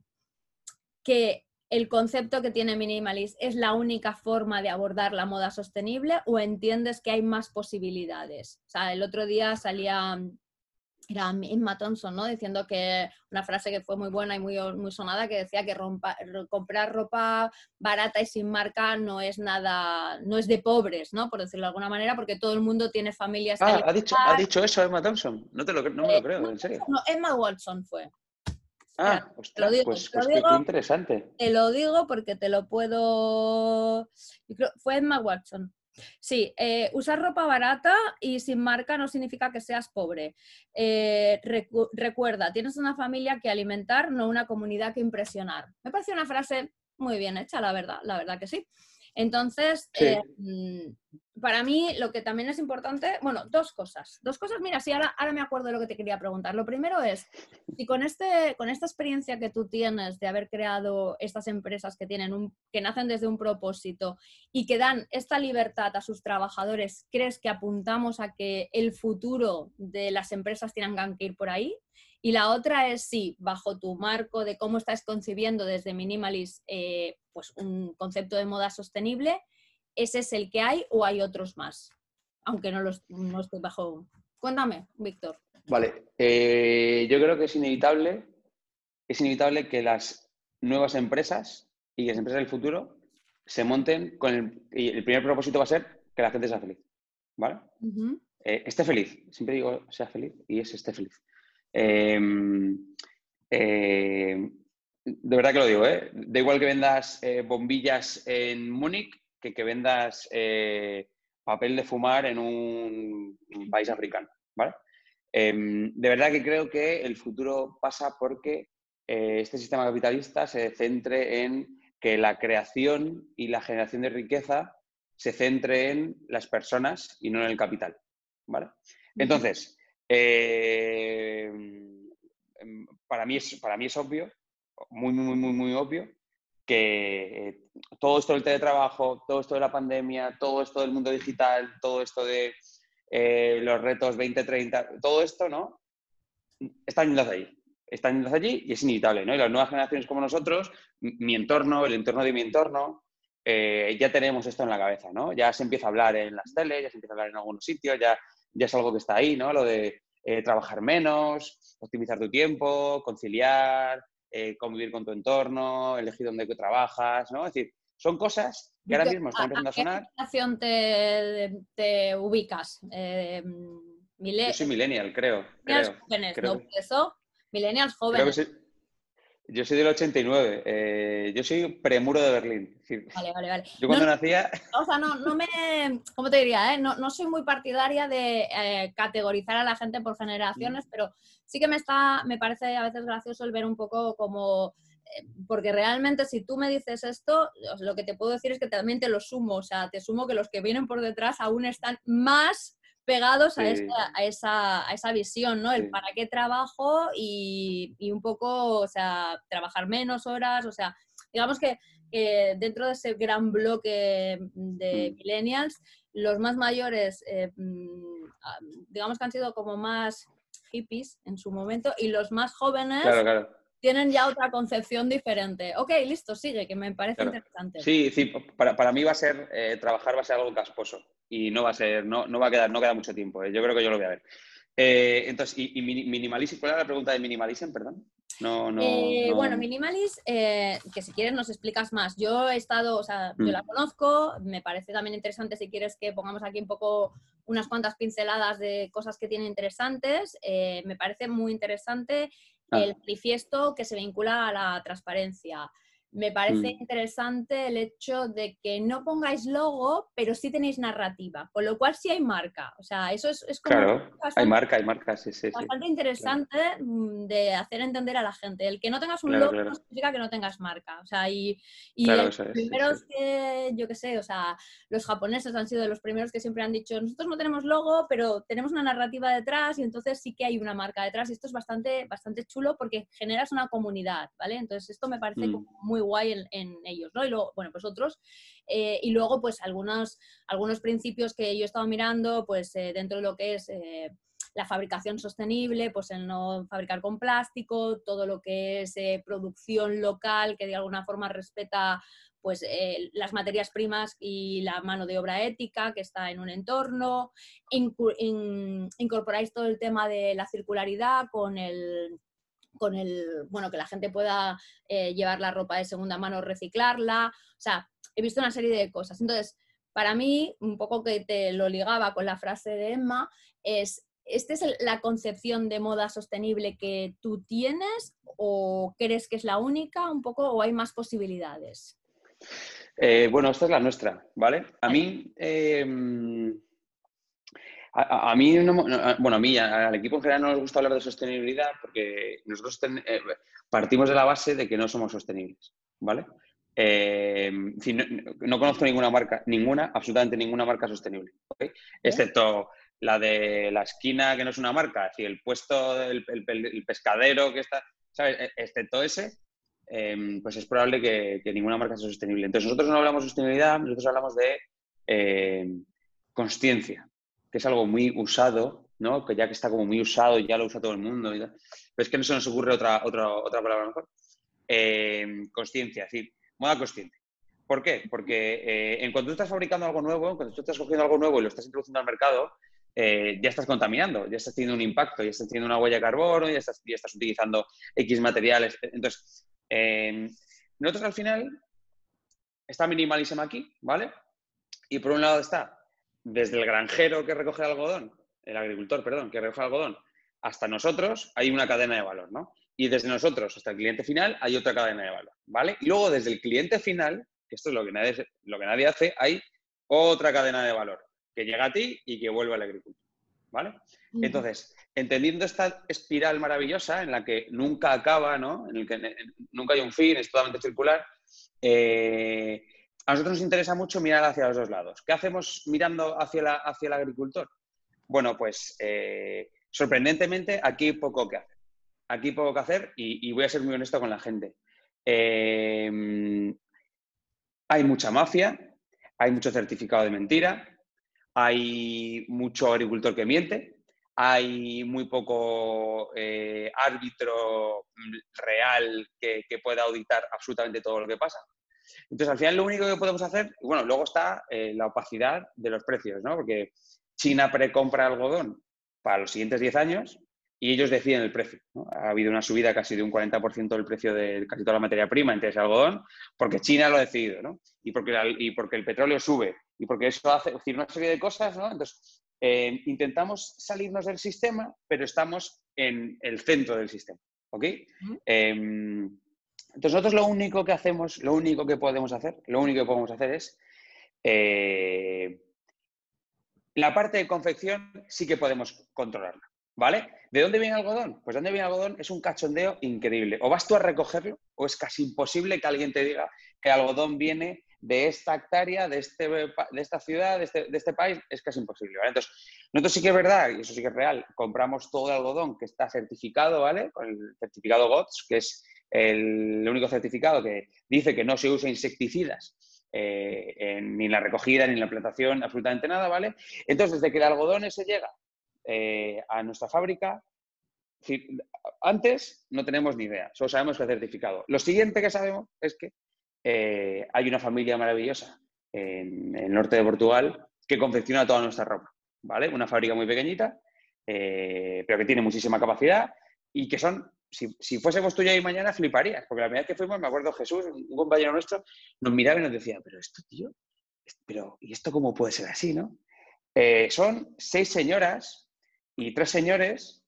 que el concepto que tiene Minimalist es la única forma de abordar la moda sostenible o entiendes que hay más posibilidades? O sea, el otro día salía, era Emma Thompson, ¿no? Diciendo que una frase que fue muy buena y muy, muy sonada que decía que comprar ropa barata y sin marca no es nada, no es de pobres, ¿no? Por decirlo de alguna manera, porque todo el mundo tiene familias. Ah, ha dicho, ha dicho eso Emma Thompson. No, te lo, no me lo creo, en serio. No, Emma Watson fue. Ah, ostras, lo digo, pues, pues qué interesante. Te lo digo porque te lo puedo. Fue Emma Watson. Sí, eh, usar ropa barata y sin marca no significa que seas pobre. Eh, recuerda, tienes una familia que alimentar, no una comunidad que impresionar. Me parece una frase muy bien hecha, la verdad, la verdad que sí. Entonces, eh, mm, para mí lo que también es importante, bueno, dos cosas. Dos cosas, mira, sí, ahora, ahora me acuerdo de lo que te quería preguntar. Lo primero es, si con, este, con esta experiencia que tú tienes de haber creado estas empresas que, tienen un, que nacen desde un propósito y que dan esta libertad a sus trabajadores, ¿crees que apuntamos a que el futuro de las empresas tengan que ir por ahí? Y la otra es si, bajo tu marco de cómo estás concibiendo desde Minimalis eh, pues un concepto de moda sostenible, ¿ese es el que hay o hay otros más? Aunque no, los, no estoy bajo. Cuéntame, Víctor. Vale, eh, yo creo que es inevitable, es inevitable que las nuevas empresas y las empresas del futuro se monten con el, y el primer propósito va a ser que la gente sea feliz, ¿vale? Eh, esté feliz, siempre digo sea feliz y es esté feliz. Em, eh, de verdad que lo digo, ¿eh? Da igual que vendas eh, bombillas en Múnich que que vendas eh, papel de fumar en un, país africano, ¿vale? Em, de verdad que creo que el futuro pasa porque este sistema capitalista se centre en que la creación y la generación de riqueza se centre en las personas y no en el capital, ¿vale? Entonces, Em, em, para, mí es, para mí es obvio, muy, muy, muy, muy obvio, que eh, todo esto del teletrabajo, todo esto de la pandemia, todo esto del mundo digital, todo esto de eh, los retos 2030, todo esto, ¿no? Están yendo allí. Están yendo allí y es inevitable, ¿no? Y las nuevas generaciones como nosotros, mi entorno, el entorno de mi entorno, eh, ya tenemos esto en la cabeza, ¿no? Ya se empieza a hablar en las teles, ya se empieza a hablar en algunos sitios, ya ya es algo que está ahí, ¿no? Lo de eh, trabajar menos, optimizar tu tiempo, conciliar, eh, convivir con tu entorno, elegir dónde trabajas, ¿no? Es decir, son cosas que ahora mismo están empezando a, sonar. ¿A qué generación te, te ubicas? Eh, Yo soy millennial, creo. Millennials jóvenes, ¿no? Eso, millennials jóvenes. Yo soy del 89. Eh, yo soy premuro de Berlín. Vale, vale, vale. Yo cuando nacía. O sea, no, no me. ¿Cómo te diría? Eh? No, no, soy muy partidaria de eh, categorizar a la gente por generaciones, mm. pero sí que me está. Me parece a veces gracioso el ver un poco como. Porque realmente, si tú me dices esto, lo que te puedo decir es que también te lo sumo. O sea, te sumo que los que vienen por detrás aún están más pegados a, esa, a, esa, visión, ¿no? El para qué trabajo y, un poco, o sea, trabajar menos horas, o sea, digamos que, dentro de ese gran bloque de mm. millennials, los más mayores, eh, mm, digamos que han sido como más hippies en su momento y los más jóvenes tienen ya otra concepción diferente. Ok, listo, sigue, que me parece interesante. Sí, sí, para, para, mí va a ser, eh, trabajar va a ser algo casposo y no va a ser, no, no va a quedar, no queda mucho tiempo. ¿eh? Yo creo que yo lo voy a ver. Eh, entonces, ¿y, y ¿Cuál era la pregunta de minimalism, perdón? No, no, Bueno, Minimalis, que si quieres nos explicas más. Yo he estado, o sea, yo la mm. conozco, me parece también interesante si quieres que pongamos aquí un poco unas cuantas pinceladas de cosas que tiene interesantes. me parece muy interesante Ah. el manifiesto que se vincula a la transparencia. Me parece mm. interesante el hecho de que no pongáis logo, pero sí tenéis narrativa, con lo cual sí hay marca. O sea, eso es, es como... Claro, hay marca, hay marca, sí, sí. Bastante interesante mm, de hacer entender a la gente. El que no tengas un logo no significa que no tengas marca. O sea, y, y los primeros que, yo qué sé, o sea, los japoneses han sido de los primeros que siempre han dicho, nosotros no tenemos logo, pero tenemos una narrativa detrás y entonces sí que hay una marca detrás. Y esto es bastante, bastante chulo porque generas una comunidad, ¿vale? Entonces esto me parece mm. muy guay en, ellos, ¿no? Y luego, bueno, pues otros. Eh, y luego, pues algunos, algunos principios que yo he estado mirando, pues eh, dentro de lo que es eh, la fabricación sostenible, pues el no fabricar con plástico, todo lo que es producción local que de alguna forma respeta pues las materias primas y la mano de obra ética que está en un entorno, incorporáis todo el tema de la circularidad con el con el, bueno, que la gente pueda eh, llevar la ropa de segunda mano, reciclarla. O sea, he visto una serie de cosas. Entonces, para mí, un poco que te lo ligaba con la frase de Emma, es, ¿esta es la concepción de moda sostenible que tú tienes o crees que es la única un poco o hay más posibilidades? Eh, bueno, esta es la nuestra, ¿vale? A mí, em, a, mí, bueno, a mí, al equipo en general no nos gusta hablar de sostenibilidad porque nosotros eh, partimos de la base de que no somos sostenibles, ¿vale? Em, no, conozco ninguna marca, ninguna, absolutamente ninguna marca sostenible, ¿okay? excepto la de la esquina que no es una marca, es decir, el puesto, el, pescadero que está, ¿sabes? E, excepto ese, em, pues es probable que, ninguna marca sea sostenible. Entonces nosotros no hablamos de sostenibilidad, nosotros hablamos de eh, consciencia, que es algo muy usado, ¿no? Que ya que está como muy usado y ya lo usa todo el mundo. pero es que no se nos ocurre otra, otra, otra palabra mejor. consciencia, es decir, moda consciente. ¿Por qué? Porque eh, en cuanto tú estás fabricando algo nuevo, cuando tú estás cogiendo algo nuevo y lo estás introduciendo al mercado, eh, ya estás contaminando, ya estás teniendo un impacto, ya estás teniendo una huella de carbono, ya estás, ya estás utilizando X materiales. Entonces, eh, nosotros al final está minimalismo aquí, ¿vale? Y por un lado está desde el granjero que recoge el algodón, el agricultor, perdón, que recoge el algodón, hasta nosotros hay una cadena de valor, ¿no? Y desde nosotros hasta el cliente final hay otra cadena de valor, ¿vale? Y luego desde el cliente final, que esto es lo que nadie, lo que nadie hace, hay otra cadena de valor que llega a ti y que vuelve al agricultor, ¿vale? Entonces, entendiendo esta espiral maravillosa en la que nunca acaba, ¿no? En el que nunca hay un fin, es totalmente circular, eh, a nosotros nos interesa mucho mirar hacia los dos lados. ¿Qué hacemos mirando hacia, el agricultor? Bueno, pues eh, sorprendentemente aquí hay poco que hacer aquí poco que hacer y, voy a ser muy honesto con la gente. Em, hay mucha mafia, hay mucho certificado de mentira, hay mucho agricultor que miente, hay muy poco eh, árbitro real que, pueda auditar absolutamente todo lo que pasa. Entonces, al final lo único que podemos hacer, bueno, luego está eh, la opacidad de los precios, ¿no? Porque China precompra algodón para los siguientes 10 años y ellos deciden el precio. Ha habido una subida casi de un 40% del precio de casi toda la materia prima, entre ese algodón, porque China lo ha decidido, ¿no? Y porque, y porque el petróleo sube, y porque eso hace es decir, una serie de cosas, ¿no? Entonces, eh, intentamos salirnos del sistema, pero estamos en el centro del sistema, ¿ok? Entonces, nosotros lo único que hacemos, lo único que podemos hacer, lo único que podemos hacer es... Eh, la parte de confección sí que podemos controlarla. ¿Vale? ¿De dónde viene algodón? Pues de dónde viene algodón es un cachondeo increíble. O vas tú a recogerlo, o es casi imposible que alguien te diga que algodón viene de esta hectárea, de, este, de esta ciudad, de este, de este país, es casi imposible. ¿vale? Entonces, nosotros sí que es verdad, y eso sí que es real, compramos todo el algodón que está certificado, ¿vale? Con el certificado GOTS, que es el único certificado que dice que no se usa insecticidas eh, ni en la recogida, ni en la plantación, absolutamente nada, ¿vale? Entonces, desde que el algodón ese llega eh, a nuestra fábrica. antes no tenemos ni idea, solo sabemos que es certificado. Lo siguiente que sabemos es que eh, hay una familia maravillosa en, el norte de Portugal que confecciona toda nuestra ropa, ¿vale? Una fábrica muy pequeñita, pero que tiene muchísima capacidad y que son, si, si fuésemos tú y mañana, fliparías, porque la primera vez que fuimos, me acuerdo Jesús, un compañero nuestro, nos miraba y nos decía, pero esto, tío, pero ¿y esto cómo puede ser así, no? son seis señoras y tres señores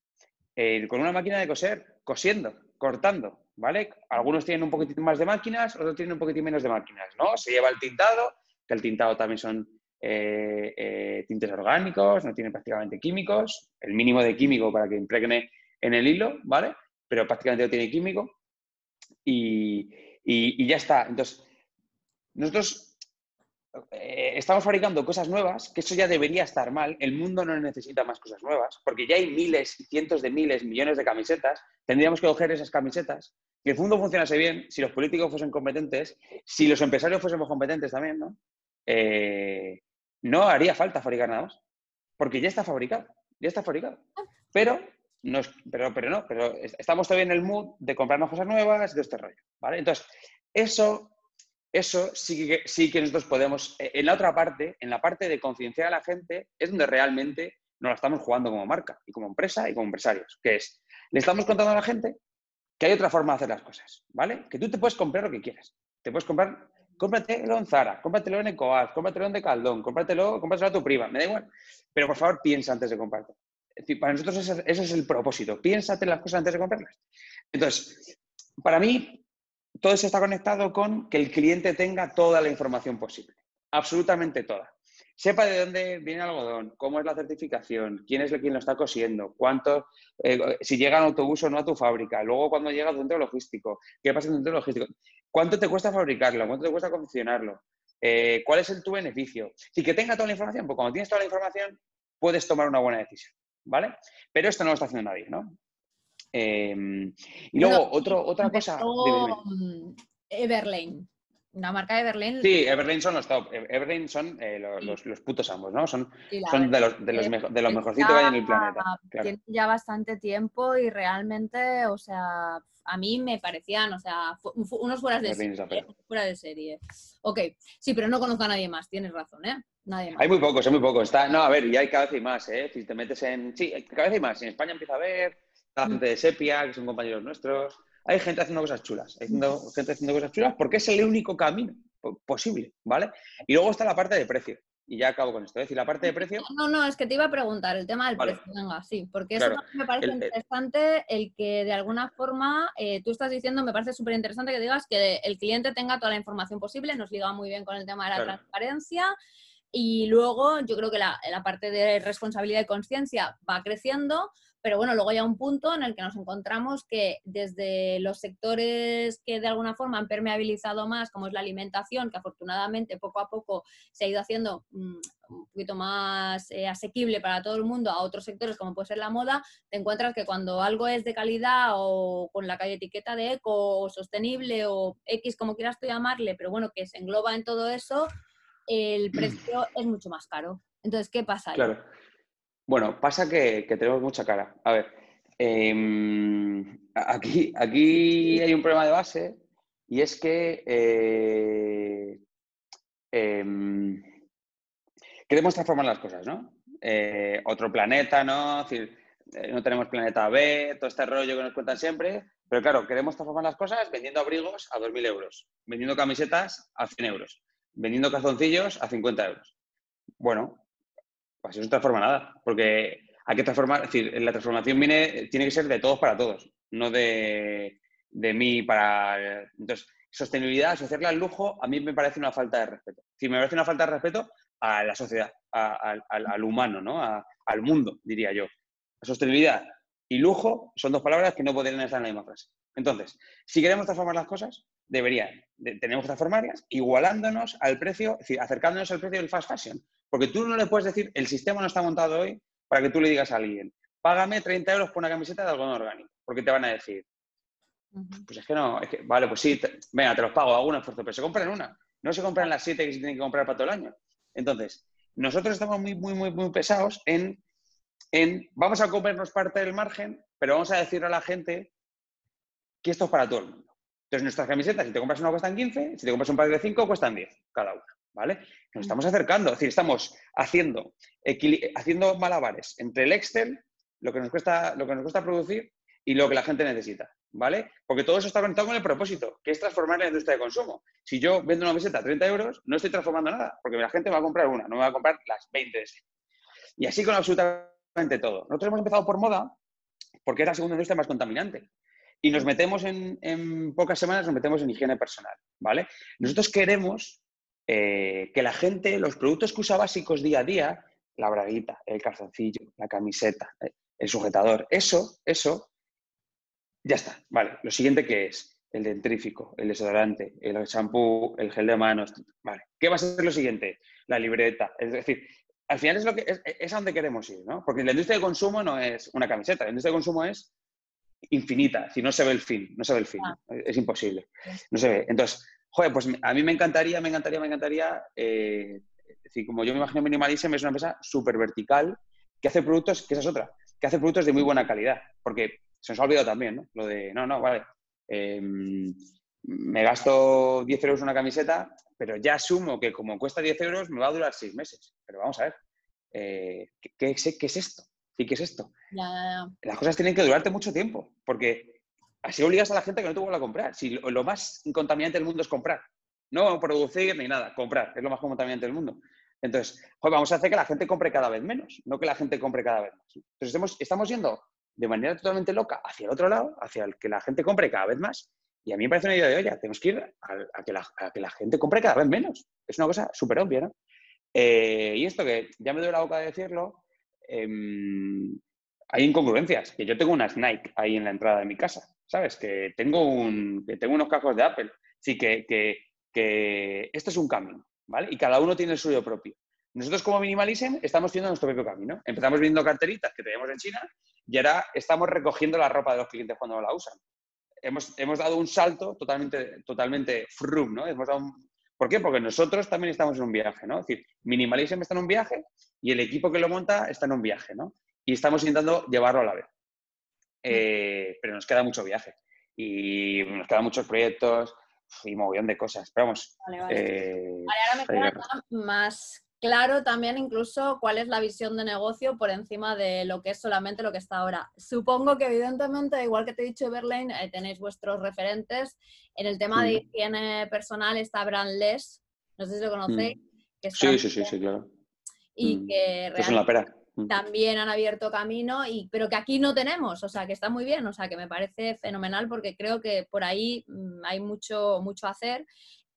eh, con una máquina de coser, cosiendo, cortando, ¿vale? Algunos tienen un poquitín más de máquinas, otros tienen un poquitín menos de máquinas, ¿no? Se lleva el tintado, que el tintado también son eh, eh, tintes orgánicos, no tiene prácticamente químicos, el mínimo de químico para que impregne en el hilo, ¿vale? Pero prácticamente no tiene químico. Y, ya está. Entonces, nosotros eh, estamos fabricando cosas nuevas, que eso ya debería estar mal. El mundo no necesita más cosas nuevas, porque ya hay miles, cientos de miles, millones de camisetas. Tendríamos que coger esas camisetas. Si el mundo funcionase bien, si los políticos fuesen competentes, si los empresarios fuésemos competentes también, ¿no? Eh, no haría falta fabricar nada más, porque ya está fabricado, ya está fabricado. Pero no, pero, pero no, pero estamos todavía en el mood de comprarnos cosas nuevas, de este rollo, ¿vale? Entonces, eso eso sí que, sí que nosotros podemos, eh, en la otra parte, en la parte de concienciar a la gente, es donde realmente nos la estamos jugando como marca y como empresa y como empresarios, que es, le estamos contando a la gente que hay otra forma de hacer las cosas, ¿vale? Que tú te puedes comprar lo que quieras. Te puedes comprar, cómpratelo en Zara, cómpratelo en Ecoaz, cómpratelo en Decaldón, cómpratelo, cómpratelo a tu prima, me da igual. Pero por favor, piensa antes de comprarte. Para nosotros ese, es el propósito. Piénsate las cosas antes de comprarlas. Entonces, para mí, todo eso está conectado con que el cliente tenga toda la información posible, absolutamente toda. Sepa de dónde viene el algodón, cómo es la certificación, quién es el quien lo está cosiendo, cuánto, eh, si llega en autobús o no a tu fábrica, luego cuando llega al centro logístico, qué pasa en el centro logístico, cuánto te cuesta fabricarlo, cuánto te cuesta confeccionarlo, eh, cuál es el, tu beneficio. Si que tenga toda la información, pues cuando tienes toda la información puedes tomar una buena decisión, ¿vale? Pero esto no lo está haciendo nadie, ¿no? Em, y luego, otra cosa... Everlane. La marca Everlane. Sí, Everlane son los top. Everlane son eh, los, los, putos ambos, ¿no? Son, son de los, de los, de los mejorcitos que hay en el planeta. Tienen ya bastante tiempo y realmente, o sea, a mí me parecían, o sea, unos fueras de, serie, fuera de serie. Ok, sí, pero no conozco a nadie más, tienes razón, ¿eh? Nadie más. Hay muy pocos, hay muy pocos. Está, no, a ver, y hay cada vez más, ¿eh? Si te metes en... Sí, cada vez hay más. En España empieza a haber, la gente de Sepia, que son compañeros nuestros. Hay gente haciendo cosas chulas, hay gente haciendo cosas chulas porque es el único camino posible, ¿vale? Y luego está la parte de precio. Y ya acabo con esto. Es decir, la parte de precio. No, no, es que te iba a preguntar el tema del precio. Venga, sí, porque eso me parece interesante el que de alguna forma eh, tú estás diciendo, me parece súper interesante que digas que el cliente tenga toda la información posible, nos liga muy bien con el tema de la transparencia. Y luego yo creo que la, la parte de responsabilidad y conciencia va creciendo, pero bueno, luego hay un punto en el que nos encontramos que desde los sectores que de alguna forma han permeabilizado más, como es la alimentación, que afortunadamente poco a poco se ha ido haciendo mm, un poquito más eh, asequible para todo el mundo a otros sectores como puede ser la moda, te encuentras que cuando algo es de calidad o con la etiqueta de eco o sostenible o X como quieras tú llamarle, pero bueno, que se engloba en todo eso, el precio es mucho más caro. Entonces, ¿qué pasa ahí? Claro. Bueno, pasa que, tenemos mucha cara. A ver, em, aquí, aquí hay un problema de base y es que eh, em, queremos transformar las cosas, ¿no? Eh, otro planeta, ¿no? Es decir, eh, no tenemos planeta B, todo este rollo que nos cuentan siempre, pero claro, queremos transformar las cosas vendiendo abrigos a 2.000 euros, vendiendo camisetas a 100 euros, vendiendo calzoncillos a 50 euros. Bueno, pues eso no transforma nada, porque hay que transformar, es decir, la transformación viene, tiene que ser de todos para todos, no de, mí para... Entonces, sostenibilidad, asociarla al lujo, a mí me parece una falta de respeto. Si me parece una falta de respeto a la sociedad, al, humano, ¿no? al mundo, diría yo. Sostenibilidad y lujo son dos palabras que no podrían estar en la misma frase. Entonces, si queremos transformar las cosas, deberían, tenemos que transformarlas igualándonos al precio, es decir, acercándonos al precio del fast fashion. Porque tú no le puedes decir, el sistema no está montado hoy para que tú le digas a alguien, págame 30 euros por una camiseta de algodón orgánico. Porque te van a decir, pues es que no, es que, vale, pues sí, venga, te los pago, hago un esfuerzo, pero se compran una. No se compran las siete que se tienen que comprar para todo el año. Entonces, nosotros estamos muy, muy, muy, muy pesados en, en, vamos a comernos parte del margen, pero vamos a decirle a la gente que esto es para todo el mundo. Entonces, nuestras camisetas, si te compras una, cuestan 15, si te compras un par de 5, cuestan 10 cada una. ¿Vale? Nos mm. estamos acercando, es decir, estamos haciendo, haciendo malabares entre el Excel, lo que, nos cuesta, lo que nos cuesta producir y lo que la gente necesita, ¿vale? Porque todo eso está conectado con el propósito, que es transformar la industria de consumo. Si yo vendo una meseta a 30 euros, no estoy transformando nada, porque la gente va a comprar una, no me va a comprar las 20 de Y así con absolutamente todo. Nosotros hemos empezado por moda porque es la segunda industria más contaminante. Y nos metemos en, en pocas semanas, nos metemos en higiene personal, ¿vale? Nosotros queremos eh, que la gente, los productos que usa básicos día a día, la braguita, el calzoncillo, la camiseta, eh, el sujetador, eso, eso, ya está. Vale, lo siguiente que es el dentrífico, el desodorante, el shampoo, el gel de manos, vale. ¿Qué va a ser lo siguiente? La libreta. Es decir, al final es, lo que, es, a donde queremos ir, ¿no? Porque la industria de consumo no es una camiseta, la industria de consumo es infinita, si no se ve el fin, no se ve el fin, ah. es imposible, no se ve. Entonces, joder, pues a mí me encantaría, me encantaría, me encantaría, eh, es decir, como yo me imagino Minimalism es una empresa súper vertical que hace productos, que esa es otra, que hace productos de muy buena calidad, porque se nos ha olvidado también, ¿no? Lo de, no, no, vale, em, me gasto 10 euros una camiseta, pero ya asumo que como cuesta 10 euros me va a durar 6 meses. Pero vamos a ver, eh, ¿qué, es esto? ¿Y qué es esto? Las cosas tienen que durarte mucho tiempo, porque Así obligas a la gente que no te vuelva a comprar. Si lo, más contaminante del mundo es comprar. No producir ni nada, comprar. Es lo más contaminante del mundo. Entonces, vamos a hacer que la gente compre cada vez menos, no que la gente compre cada vez más. Entonces, estamos, yendo de manera totalmente loca hacia el otro lado, hacia el que la gente compre cada vez más, Y a mí me parece una idea de olla, tenemos que ir a, que, la, gente compre cada vez menos. Es una cosa súper obvia, ¿no? Eh, y esto que ya me doy la boca de decirlo, em, hay incongruencias. Que yo tengo unas Nike ahí en la entrada de mi casa, ¿sabes? Que tengo, un, que tengo unos cajos de Apple. Sí, que, que, que esto es un camino, ¿vale? Y cada uno tiene el suyo propio. Nosotros como Minimalism estamos haciendo nuestro propio camino. Empezamos viendo carteritas que teníamos en China y ahora estamos recogiendo la ropa de los clientes cuando la usan. Hemos, hemos dado un salto totalmente, totalmente frum, ¿no? Hemos dado ¿Por qué? Porque nosotros también estamos en un viaje, ¿no? Es decir, Minimalism está en un viaje y el equipo que lo monta está en un viaje, ¿no? Y estamos intentando llevarlo a la vez. Eh, pero nos queda mucho viaje y nos quedan muchos proyectos y mogollón de cosas. Pero vamos. Vale, vale. Eh, ahora me queda más claro también incluso cuál es la visión de negocio por encima de lo que es solamente lo que está ahora. Supongo que evidentemente, igual que te he dicho Berlín, eh, tenéis vuestros referentes. En el tema de mm. higiene personal está Brandless, no sé si lo conocéis. Mm. sí, sí, sí, sí, claro. Y mm. que realmente también han abierto camino, y, pero que aquí no tenemos, o sea, que está muy bien, o sea, que me parece fenomenal porque creo que por ahí hay mucho, mucho hacer.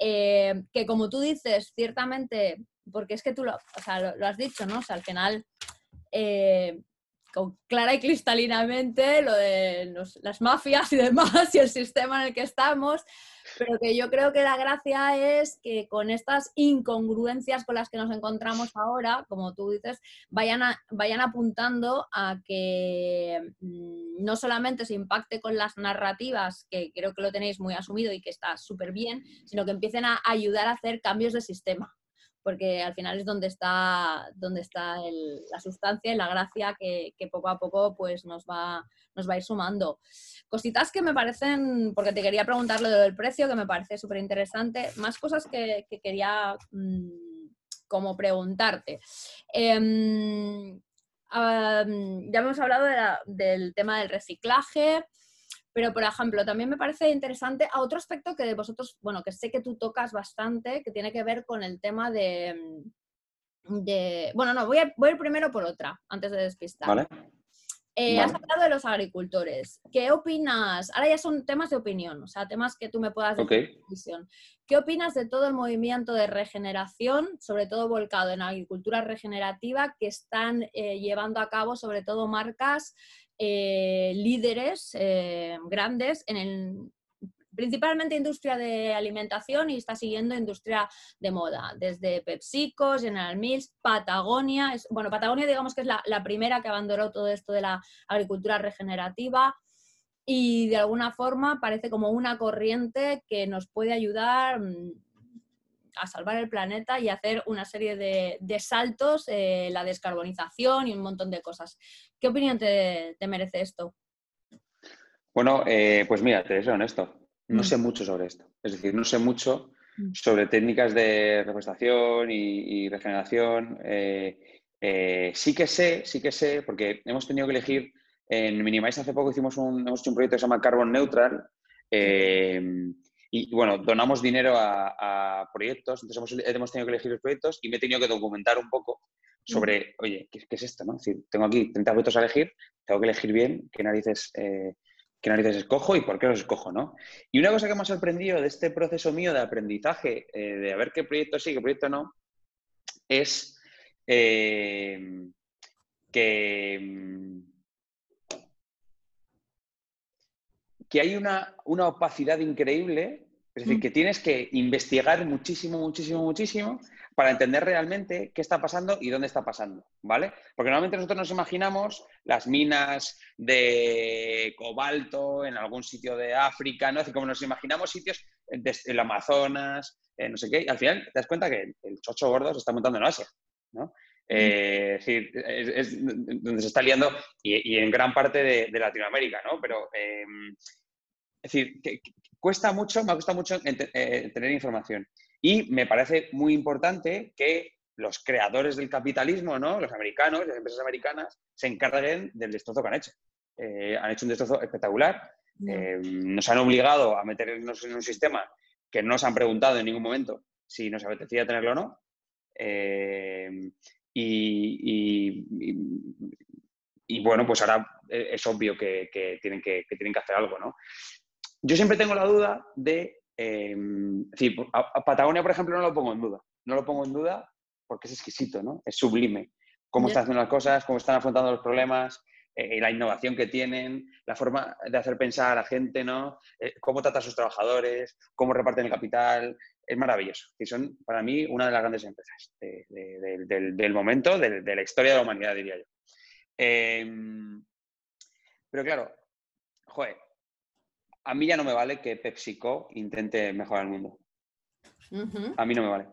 Eh, que como tú dices, ciertamente porque es que tú lo, has dicho, ¿no? O sea, al final, eh, clara y cristalinamente, lo de las mafias y demás y el sistema en el que estamos, pero que yo creo que la gracia es que con estas incongruencias con las que nos encontramos ahora, como tú dices, vayan, vayan apuntando a que mm, no solamente se impacte con las narrativas, que creo que lo tenéis muy asumido y que está súper bien, sino que empiecen a ayudar a hacer cambios de sistema porque al final es donde está, donde está la sustancia y la gracia que, poco a poco pues, nos, va, nos va a ir sumando. Cositas que me parecen, porque te quería preguntar lo del precio, que me parece súper interesante, más cosas que, quería mm, como preguntarte. Em, ya hemos hablado del tema del reciclaje, pero, por ejemplo, también me parece interesante a otro aspecto que de vosotros, bueno, que sé que tú tocas bastante, que tiene que ver con el tema de... de bueno, no, voy a, voy ir primero por otra, antes de despistar. Vale. Eh, has hablado de los agricultores. ¿Qué opinas? Ahora ya son temas de opinión, o sea, temas que tú me puedas decir. ¿Qué opinas de todo el movimiento de regeneración, sobre todo volcado en agricultura regenerativa, que están eh, llevando a cabo sobre todo marcas eh, líderes eh, grandes en el, principalmente industria de alimentación y está siguiendo industria de moda, desde PepsiCo, General Mills, Patagonia. bueno, Patagonia digamos que es la, primera que abandonó todo esto de la agricultura regenerativa y de alguna forma parece como una corriente que nos puede ayudar mm, a salvar el planeta y hacer una serie de, saltos, eh, la descarbonización y un montón de cosas. ¿Qué opinión te, merece esto? Bueno, eh, pues mira, te soy honesto. No mm. sé mucho sobre esto. Es decir, no sé mucho mm. sobre técnicas de reforestación y, regeneración. Eh, sí que sé, sí que sé, porque hemos tenido que elegir, en Minimize hace poco hicimos un, hemos hecho un proyecto que se llama Carbon Neutral, y bueno, donamos dinero a, proyectos, entonces hemos, tenido que elegir los proyectos y me he tenido que documentar un poco sobre, oye, ¿qué, es esto? No? tengo aquí 30 proyectos a elegir, tengo que elegir bien qué narices, eh, qué narices escojo y por qué los escojo, ¿no? Y una cosa que me ha sorprendido de este proceso mío de aprendizaje, eh, de a ver qué proyecto sí, qué proyecto no, es eh, que que hay una, opacidad increíble, es decir, mm. que tienes que investigar muchísimo, muchísimo, muchísimo para entender realmente qué está pasando y dónde está pasando, ¿vale? Porque normalmente nosotros nos imaginamos las minas de cobalto en algún sitio de África, ¿no? Es decir, como nos imaginamos sitios en el Amazonas, no sé qué, y al final te das cuenta que el chocho gordo se está montando en Asia, ¿no? Eh, es decir, es, donde se está liando y, en gran parte de, Latinoamérica, ¿no? Pero, em, es decir, que, cuesta mucho, me cuesta mucho eh, tener información. Y me parece muy importante que los creadores del capitalismo, ¿no? Los americanos, las empresas americanas, se encarguen del destrozo que han hecho. Eh, han hecho un destrozo espectacular. Em, nos han obligado a meternos en un sistema que no nos han preguntado en ningún momento si nos apetecía tenerlo o no. Em, y, bueno, pues ahora es obvio que, tienen que, tienen que hacer algo, ¿no? yo siempre tengo la duda de, eh, a, Patagonia, por ejemplo, no lo pongo en duda. No lo pongo en duda porque es exquisito, ¿no? Es sublime. Cómo están haciendo las cosas, cómo están afrontando los problemas, eh, la innovación que tienen, la forma de hacer pensar a la gente, ¿no? Eh, cómo trata a sus trabajadores, cómo reparten el capital. Es maravilloso. Y son, para mí, una de las grandes empresas del, momento, de, la historia de la humanidad, diría yo. Em, pero claro, joder, a mí ya no me vale que PepsiCo intente mejorar el mundo. A mí no me vale.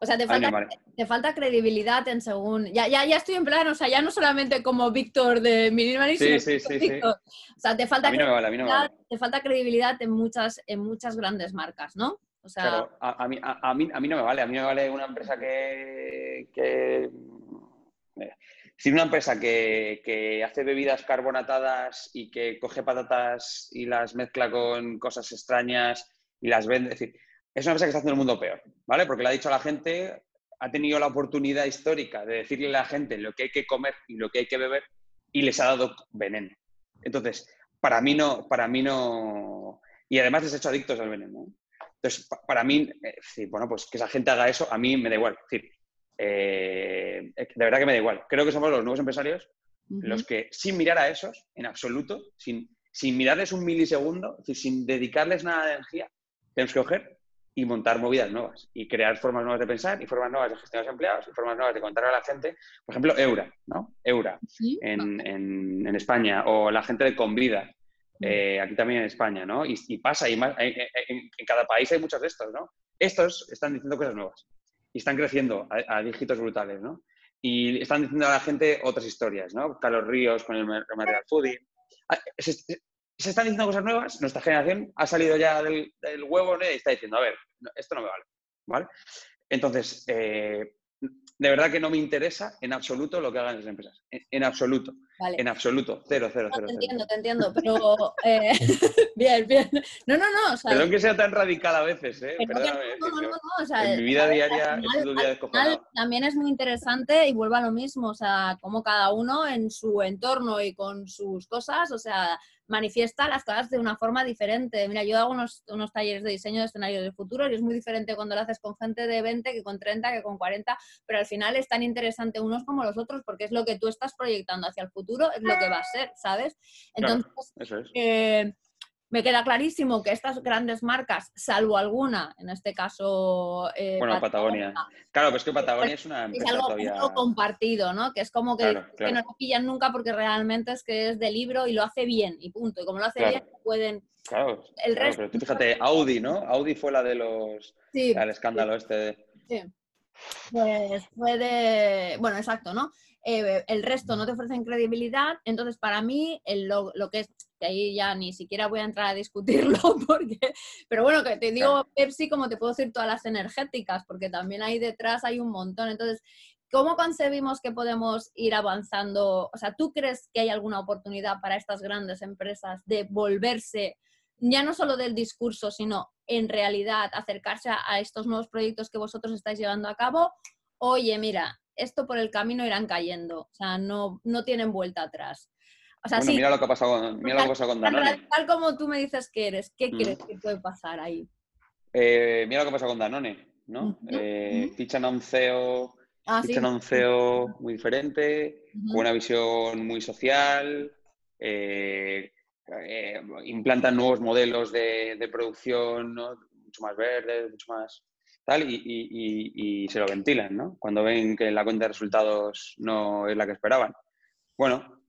O sea, te falta, credibilidad en según. Ya, ya, ya estoy en plan, o sea, ya no solamente como Víctor de Minimalism. Sí, sí, sí, sí, O sea, te falta, credibilidad, te falta credibilidad en muchas, en muchas grandes marcas, ¿no? O. Claro, a, mí, a, mí, a mí no me vale. A mí me vale una empresa que. que... Si una empresa que, que, hace bebidas carbonatadas y que coge patatas y las mezcla con cosas extrañas y las vende. Es decir, es una empresa que está haciendo el mundo peor, ¿vale? Porque le ha dicho a la gente, ha tenido la oportunidad histórica de decirle a la gente lo que hay que comer y lo que hay que beber y les ha dado veneno. Entonces, para mí no, para mí no, y además les ha hecho adictos al veneno. Entonces, para mí, eh, bueno, pues que esa gente haga eso, a mí me da igual. Es decir, eh, de verdad que me da igual. Creo que somos los nuevos empresarios los que, sin mirar a esos, en absoluto, sin, sin mirarles un milisegundo, sin dedicarles nada de energía, tenemos que coger y montar movidas nuevas y crear formas nuevas de pensar y formas nuevas de gestionar los empleados y formas nuevas de contar a la gente. Por ejemplo, Eura, ¿no? Eura en, España o la gente de Convida, eh, aquí también en España, ¿no? Y, pasa, y más, en, cada país hay muchos de estos, ¿no? Estos están diciendo cosas nuevas y están creciendo a, dígitos brutales, ¿no? Y están diciendo a la gente otras historias, ¿no? Carlos Ríos con el material foodie. Ah, se están diciendo cosas nuevas, nuestra generación ha salido ya del, huevo y está diciendo, a ver, esto no me vale. ¿vale? Entonces, eh, de verdad que no me interesa en absoluto lo que hagan las empresas. En, absoluto. En absoluto. Cero, cero, cero. te entiendo, te entiendo. Pero eh, bien, bien. No, no, no. O Perdón que sea tan radical a veces, ¿eh? no, no, no, O sea, en mi vida diaria es un día También es muy interesante y vuelvo a lo mismo. O sea, como cada uno en su entorno y con sus cosas, o sea, manifiesta las cosas de una forma diferente. Mira, yo hago unos, unos talleres de diseño de escenarios del futuro y es muy diferente cuando lo haces con gente de 20 que con 30, que con 40, pero al final es tan interesante unos como los otros porque es lo que tú estás proyectando hacia el futuro, es lo que va a ser, ¿sabes? Entonces, eh, me queda clarísimo que estas grandes marcas, salvo alguna, en este caso... Eh, bueno, Patagonia. Claro, pero es que Patagonia es una empresa es algo, compartido, ¿no? Que es como que, no lo pillan nunca porque realmente es que es de libro y lo hace bien, y punto. Y como lo hace bien, pueden... Claro, el resto... pero tú fíjate, Audi, ¿no? Audi fue la de los... Sí, el escándalo este. Sí. Pues fue de... Bueno, exacto, ¿no? Eh, el resto no te ofrecen credibilidad, entonces para mí lo, lo que es que ahí ya ni siquiera voy a entrar a discutirlo, porque, pero bueno, que te digo Pepsi como te puedo decir todas las energéticas, porque también ahí detrás hay un montón. Entonces, ¿cómo concebimos que podemos ir avanzando? O sea, ¿tú crees que hay alguna oportunidad para estas grandes empresas de volverse, ya no solo del discurso, sino en realidad acercarse a estos nuevos proyectos que vosotros estáis llevando a cabo? Oye, mira, esto por el camino irán cayendo, o sea, no, no tienen vuelta atrás mira lo que ha pasado, mira lo que con Danone. Tal como tú me dices que eres, ¿qué mm. crees que puede pasar ahí? Eh, mira lo que ha pasado con Danone, ¿no? Eh, fichan a un CEO, ah, fichan a un CEO muy diferente, con una visión muy social, eh, implantan nuevos modelos de, producción, mucho más verdes, mucho más y, se lo ventilan, ¿no? Cuando ven que la cuenta de resultados no es la que esperaban. Bueno,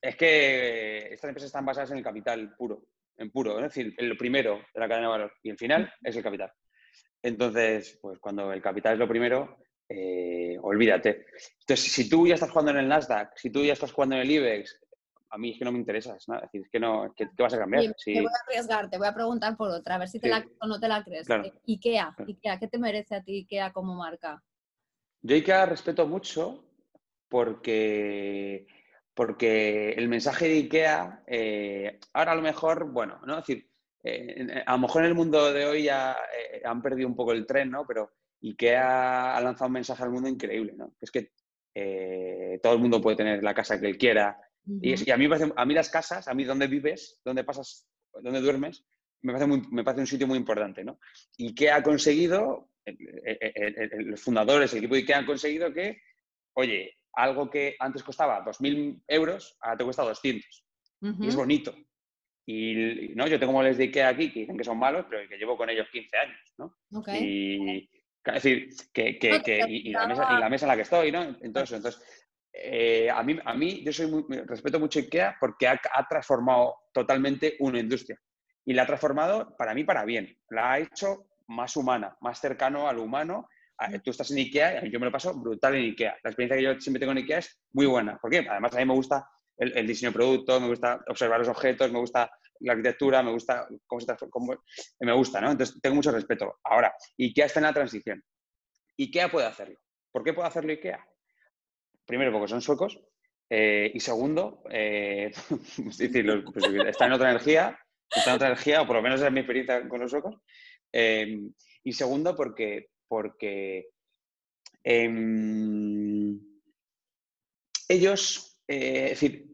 es que estas empresas están basadas en el capital puro, en puro, es decir, el primero de la cadena de valor y el final es el capital. Entonces, pues cuando el capital es lo primero, eh, olvídate. Entonces, si tú ya estás jugando en el Nasdaq, si tú ya estás jugando en el IBEX, a mí es que no me interesa, es decir, es que no, ¿qué, vas a cambiar? Te voy a arriesgar, te voy a preguntar por otra, a ver si te la crees o no te la crees. IKEA, IKEA, ¿qué te merece a ti IKEA como marca? Yo IKEA respeto mucho porque porque el mensaje de IKEA, eh, ahora a lo mejor, bueno, ¿no? Es decir, eh, a lo mejor en el mundo de hoy ya eh, han perdido un poco el tren, ¿no? Pero IKEA ha lanzado un mensaje al mundo increíble, ¿no? Es que todo el mundo puede tener la casa que él quiera. Y, a, mí a mí las casas, a mí donde vives, donde pasas donde duermes, me parece, me parece un sitio muy importante, ¿no? ¿Y qué ha conseguido? los fundadores, el equipo de IKEA han conseguido que, oye, algo que antes costaba 2.000 euros, ahora te cuesta 200. Y es bonito. Y ¿no? yo tengo modelos de IKEA aquí que dicen que son malos, pero que llevo con ellos 15 años. ¿no? Y, es decir, que, que, y, la mesa, y, la mesa, en la que estoy, ¿no? Entonces, entonces eh, a, mí, a mí, yo soy muy, respeto mucho IKEA porque ha, ha, transformado totalmente una industria. Y la ha transformado para mí para bien. La ha hecho más humana, más cercano al humano. Mm. Tú estás en IKEA y yo me lo paso brutal en IKEA. La experiencia que yo siempre tengo en IKEA es muy buena. ¿Por qué? Además, a mí me gusta el, diseño de producto, me gusta observar los objetos, me gusta la arquitectura, me gusta cómo se transforma, me gusta, ¿no? Entonces tengo mucho respeto. Ahora, IKEA está en la transición. IKEA puede hacerlo. ¿Por qué puede hacerlo IKEA? Primero, porque son suecos. Eh, y segundo, eh, es decir, pues, está en otra energía, está en otra energía, o por lo menos es mi experiencia con los suecos. Em, y segundo, porque, porque em, ellos, eh, es decir,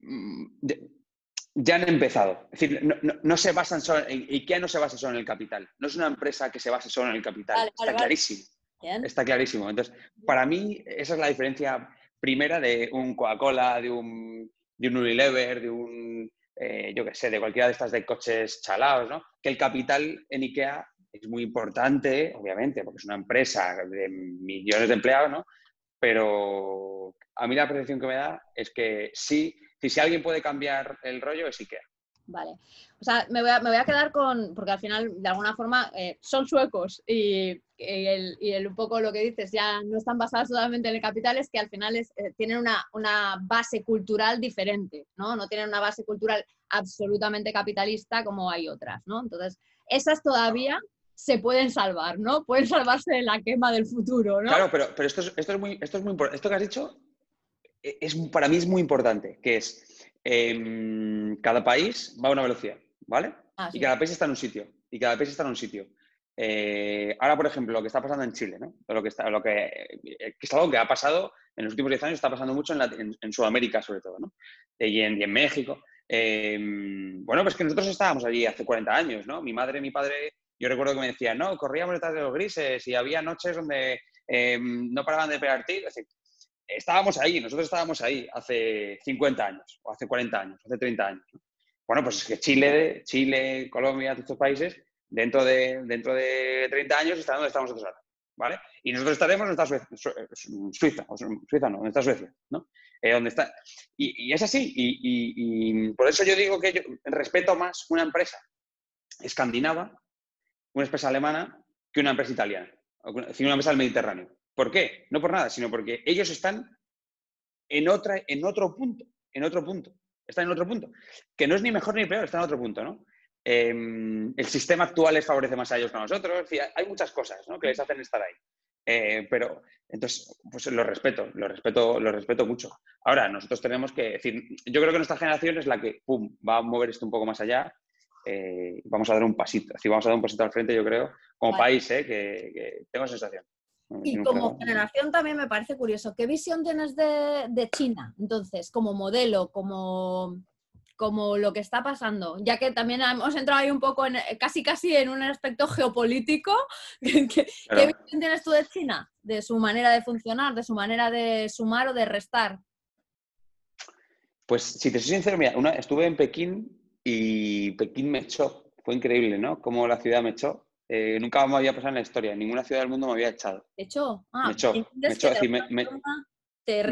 mm, ya han empezado. Es decir, no, se basan solo, IKEA no se basa solo en el capital. No es una empresa que se base solo en el capital. Está clarísimo. Está clarísimo. Entonces, para mí, esa es la diferencia primera de un Coca-Cola, de un, de un Unilever, de un, eh, yo qué sé, de cualquiera de estas de coches chalados, ¿no? Que el capital en IKEA es muy importante, obviamente, porque es una empresa de millones de empleados, ¿no? Pero a mí la percepción que me da es que sí si alguien puede cambiar el rollo es Ikea. Vale. O sea, me voy, a, quedar con, porque al final, de alguna forma, eh, son suecos y, el, un poco lo que dices, ya no están basados solamente en el capital, es que al final es, eh, tienen una, base cultural diferente, ¿no? No tienen una base cultural absolutamente capitalista como hay otras, ¿no? Entonces, esas todavía se pueden salvar, ¿no? Pueden salvarse de la quema del futuro, ¿no? Claro, pero, pero esto, es, esto, es muy, esto es muy importante. Esto que has dicho e-, es, para mí es muy importante, que es em, cada país va a una velocidad, ¿vale? Ah, y cada país está en un sitio. Y cada país está en un sitio. Eh, ahora, por ejemplo, lo que está pasando en Chile, ¿no? Lo que, está, lo que, eh, es algo que ha pasado en los últimos 10 años, está pasando mucho en, Sudamérica, sobre todo, ¿no? Y en, en México. Em, bueno, pues que nosotros estábamos allí hace 40 años, ¿no? Mi madre, mi padre, yo recuerdo que me decían, no, corríamos detrás de los grises y había noches donde em, no paraban de pegar tiros estábamos ahí, nosotros estábamos ahí hace 50 años, o hace 40 años, hace 30 años. Bueno, pues es que Chile, Chile, Colombia, todos estos países, dentro de, dentro de 30 años estarán donde estamos nosotros ahora. ¿Vale? Y nosotros estaremos en esta Suecia, Suiza, o Suiza no, en esta Suecia, ¿no? Eh, donde está. Y, es así, y, por eso yo digo que yo respeto más una empresa escandinava, una empresa alemana, que una empresa italiana, una empresa del Mediterráneo. ¿Por qué? No por nada, sino porque ellos están en, otra, en otro punto, en otro punto. Están en otro punto. Que no es ni mejor ni peor, están en otro punto, ¿no? Em, el sistema actual les favorece más a ellos que a nosotros. hay muchas cosas ¿no? que les hacen estar ahí. Eh, pero entonces, pues lo respeto, lo respeto, lo respeto mucho. Ahora, nosotros tenemos que decir, yo creo que nuestra generación es la que, pum, va a mover esto un poco más allá. Eh, vamos a dar un pasito, así vamos a dar un pasito al frente, yo creo, como país, ¿eh? que, que tengo sensación. Y como generación también me parece curioso. ¿Qué visión tienes de, China? Entonces, como modelo, como, como lo que está pasando, ya que también hemos entrado ahí un poco en, casi casi en un aspecto geopolítico. ¿Qué, visión tienes tú de China? De su manera de funcionar, de su manera de sumar o de restar. Pues si te soy sincero, mira, estuve en Pekín y Pekín me echó. Fue increíble, ¿no? Como la ciudad me echó. Eh, nunca me había pasado en la historia, en ninguna ciudad del mundo me había echado. ¿Te echó? Ah, me echó, me echó, me, me,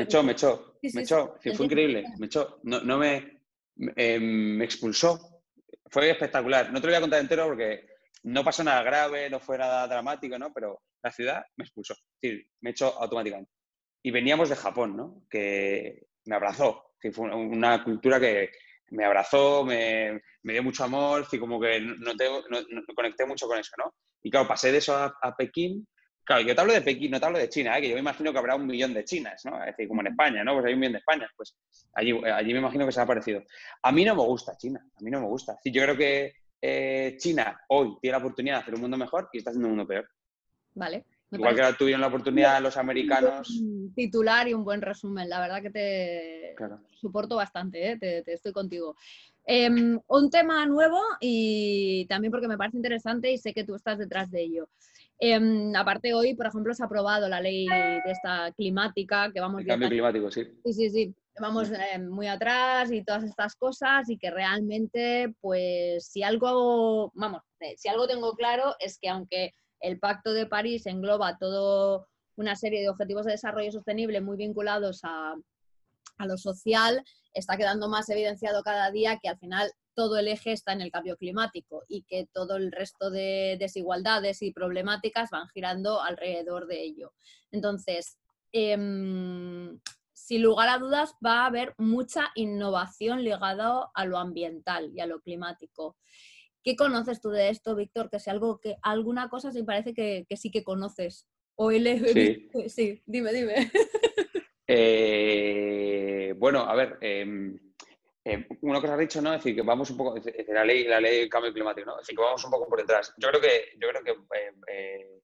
echó, me echó, me echó, fue increíble, me echó, no, no me, eh, me expulsó, fue espectacular. No te lo voy a contar entero porque no pasó nada grave, no fue nada dramático, ¿no? Pero la ciudad me expulsó, es decir, me echó automáticamente. Y veníamos de Japón, ¿no? Que me abrazó, que fue una cultura que, me abrazó, me, dio mucho amor, y como que no, conecté mucho con eso, ¿no? Y claro, pasé de eso a, Pekín. Claro, yo te hablo de Pekín, no te hablo de China, ¿eh? que yo me imagino que habrá un millón de chinas, ¿no? Es decir, como en España, ¿no? Pues hay un millón de España, pues allí, allí me imagino que se ha parecido. A mí no me gusta China, a mí no me gusta. yo creo que eh, China hoy tiene la oportunidad de hacer un mundo mejor y está haciendo un mundo peor. Vale. Igual que tuvieron la oportunidad los americanos. Un titular y un buen resumen. La verdad que te soporto bastante, ¿eh? te, estoy contigo. Em, un tema nuevo y también porque me parece interesante y sé que tú estás detrás de ello. Em, aparte hoy, por ejemplo, se ha aprobado la ley de esta climática que vamos... El cambio climático, sí. Sí, sí, sí. Vamos eh, muy atrás y todas estas cosas y que realmente, pues, si algo, vamos, eh, si algo tengo claro es que aunque el Pacto de París engloba todo una serie de objetivos de desarrollo sostenible muy vinculados a, a lo social, está quedando más evidenciado cada día que al final todo el eje está en el cambio climático y que todo el resto de desigualdades y problemáticas van girando alrededor de ello. Entonces, em, sin lugar a dudas, va a haber mucha innovación ligada a lo ambiental y a lo climático. ¿Qué conoces tú de esto, Víctor? Que si algo que alguna cosa se parece que, sí que conoces. O sí. sí, dime, dime. Eh, bueno, a ver, em, em, una cosa has dicho, ¿no? Es decir, que vamos un poco, la ley, la ley del cambio climático, ¿no? Es decir, que vamos un poco por detrás. Yo creo que, yo creo que eh, eh,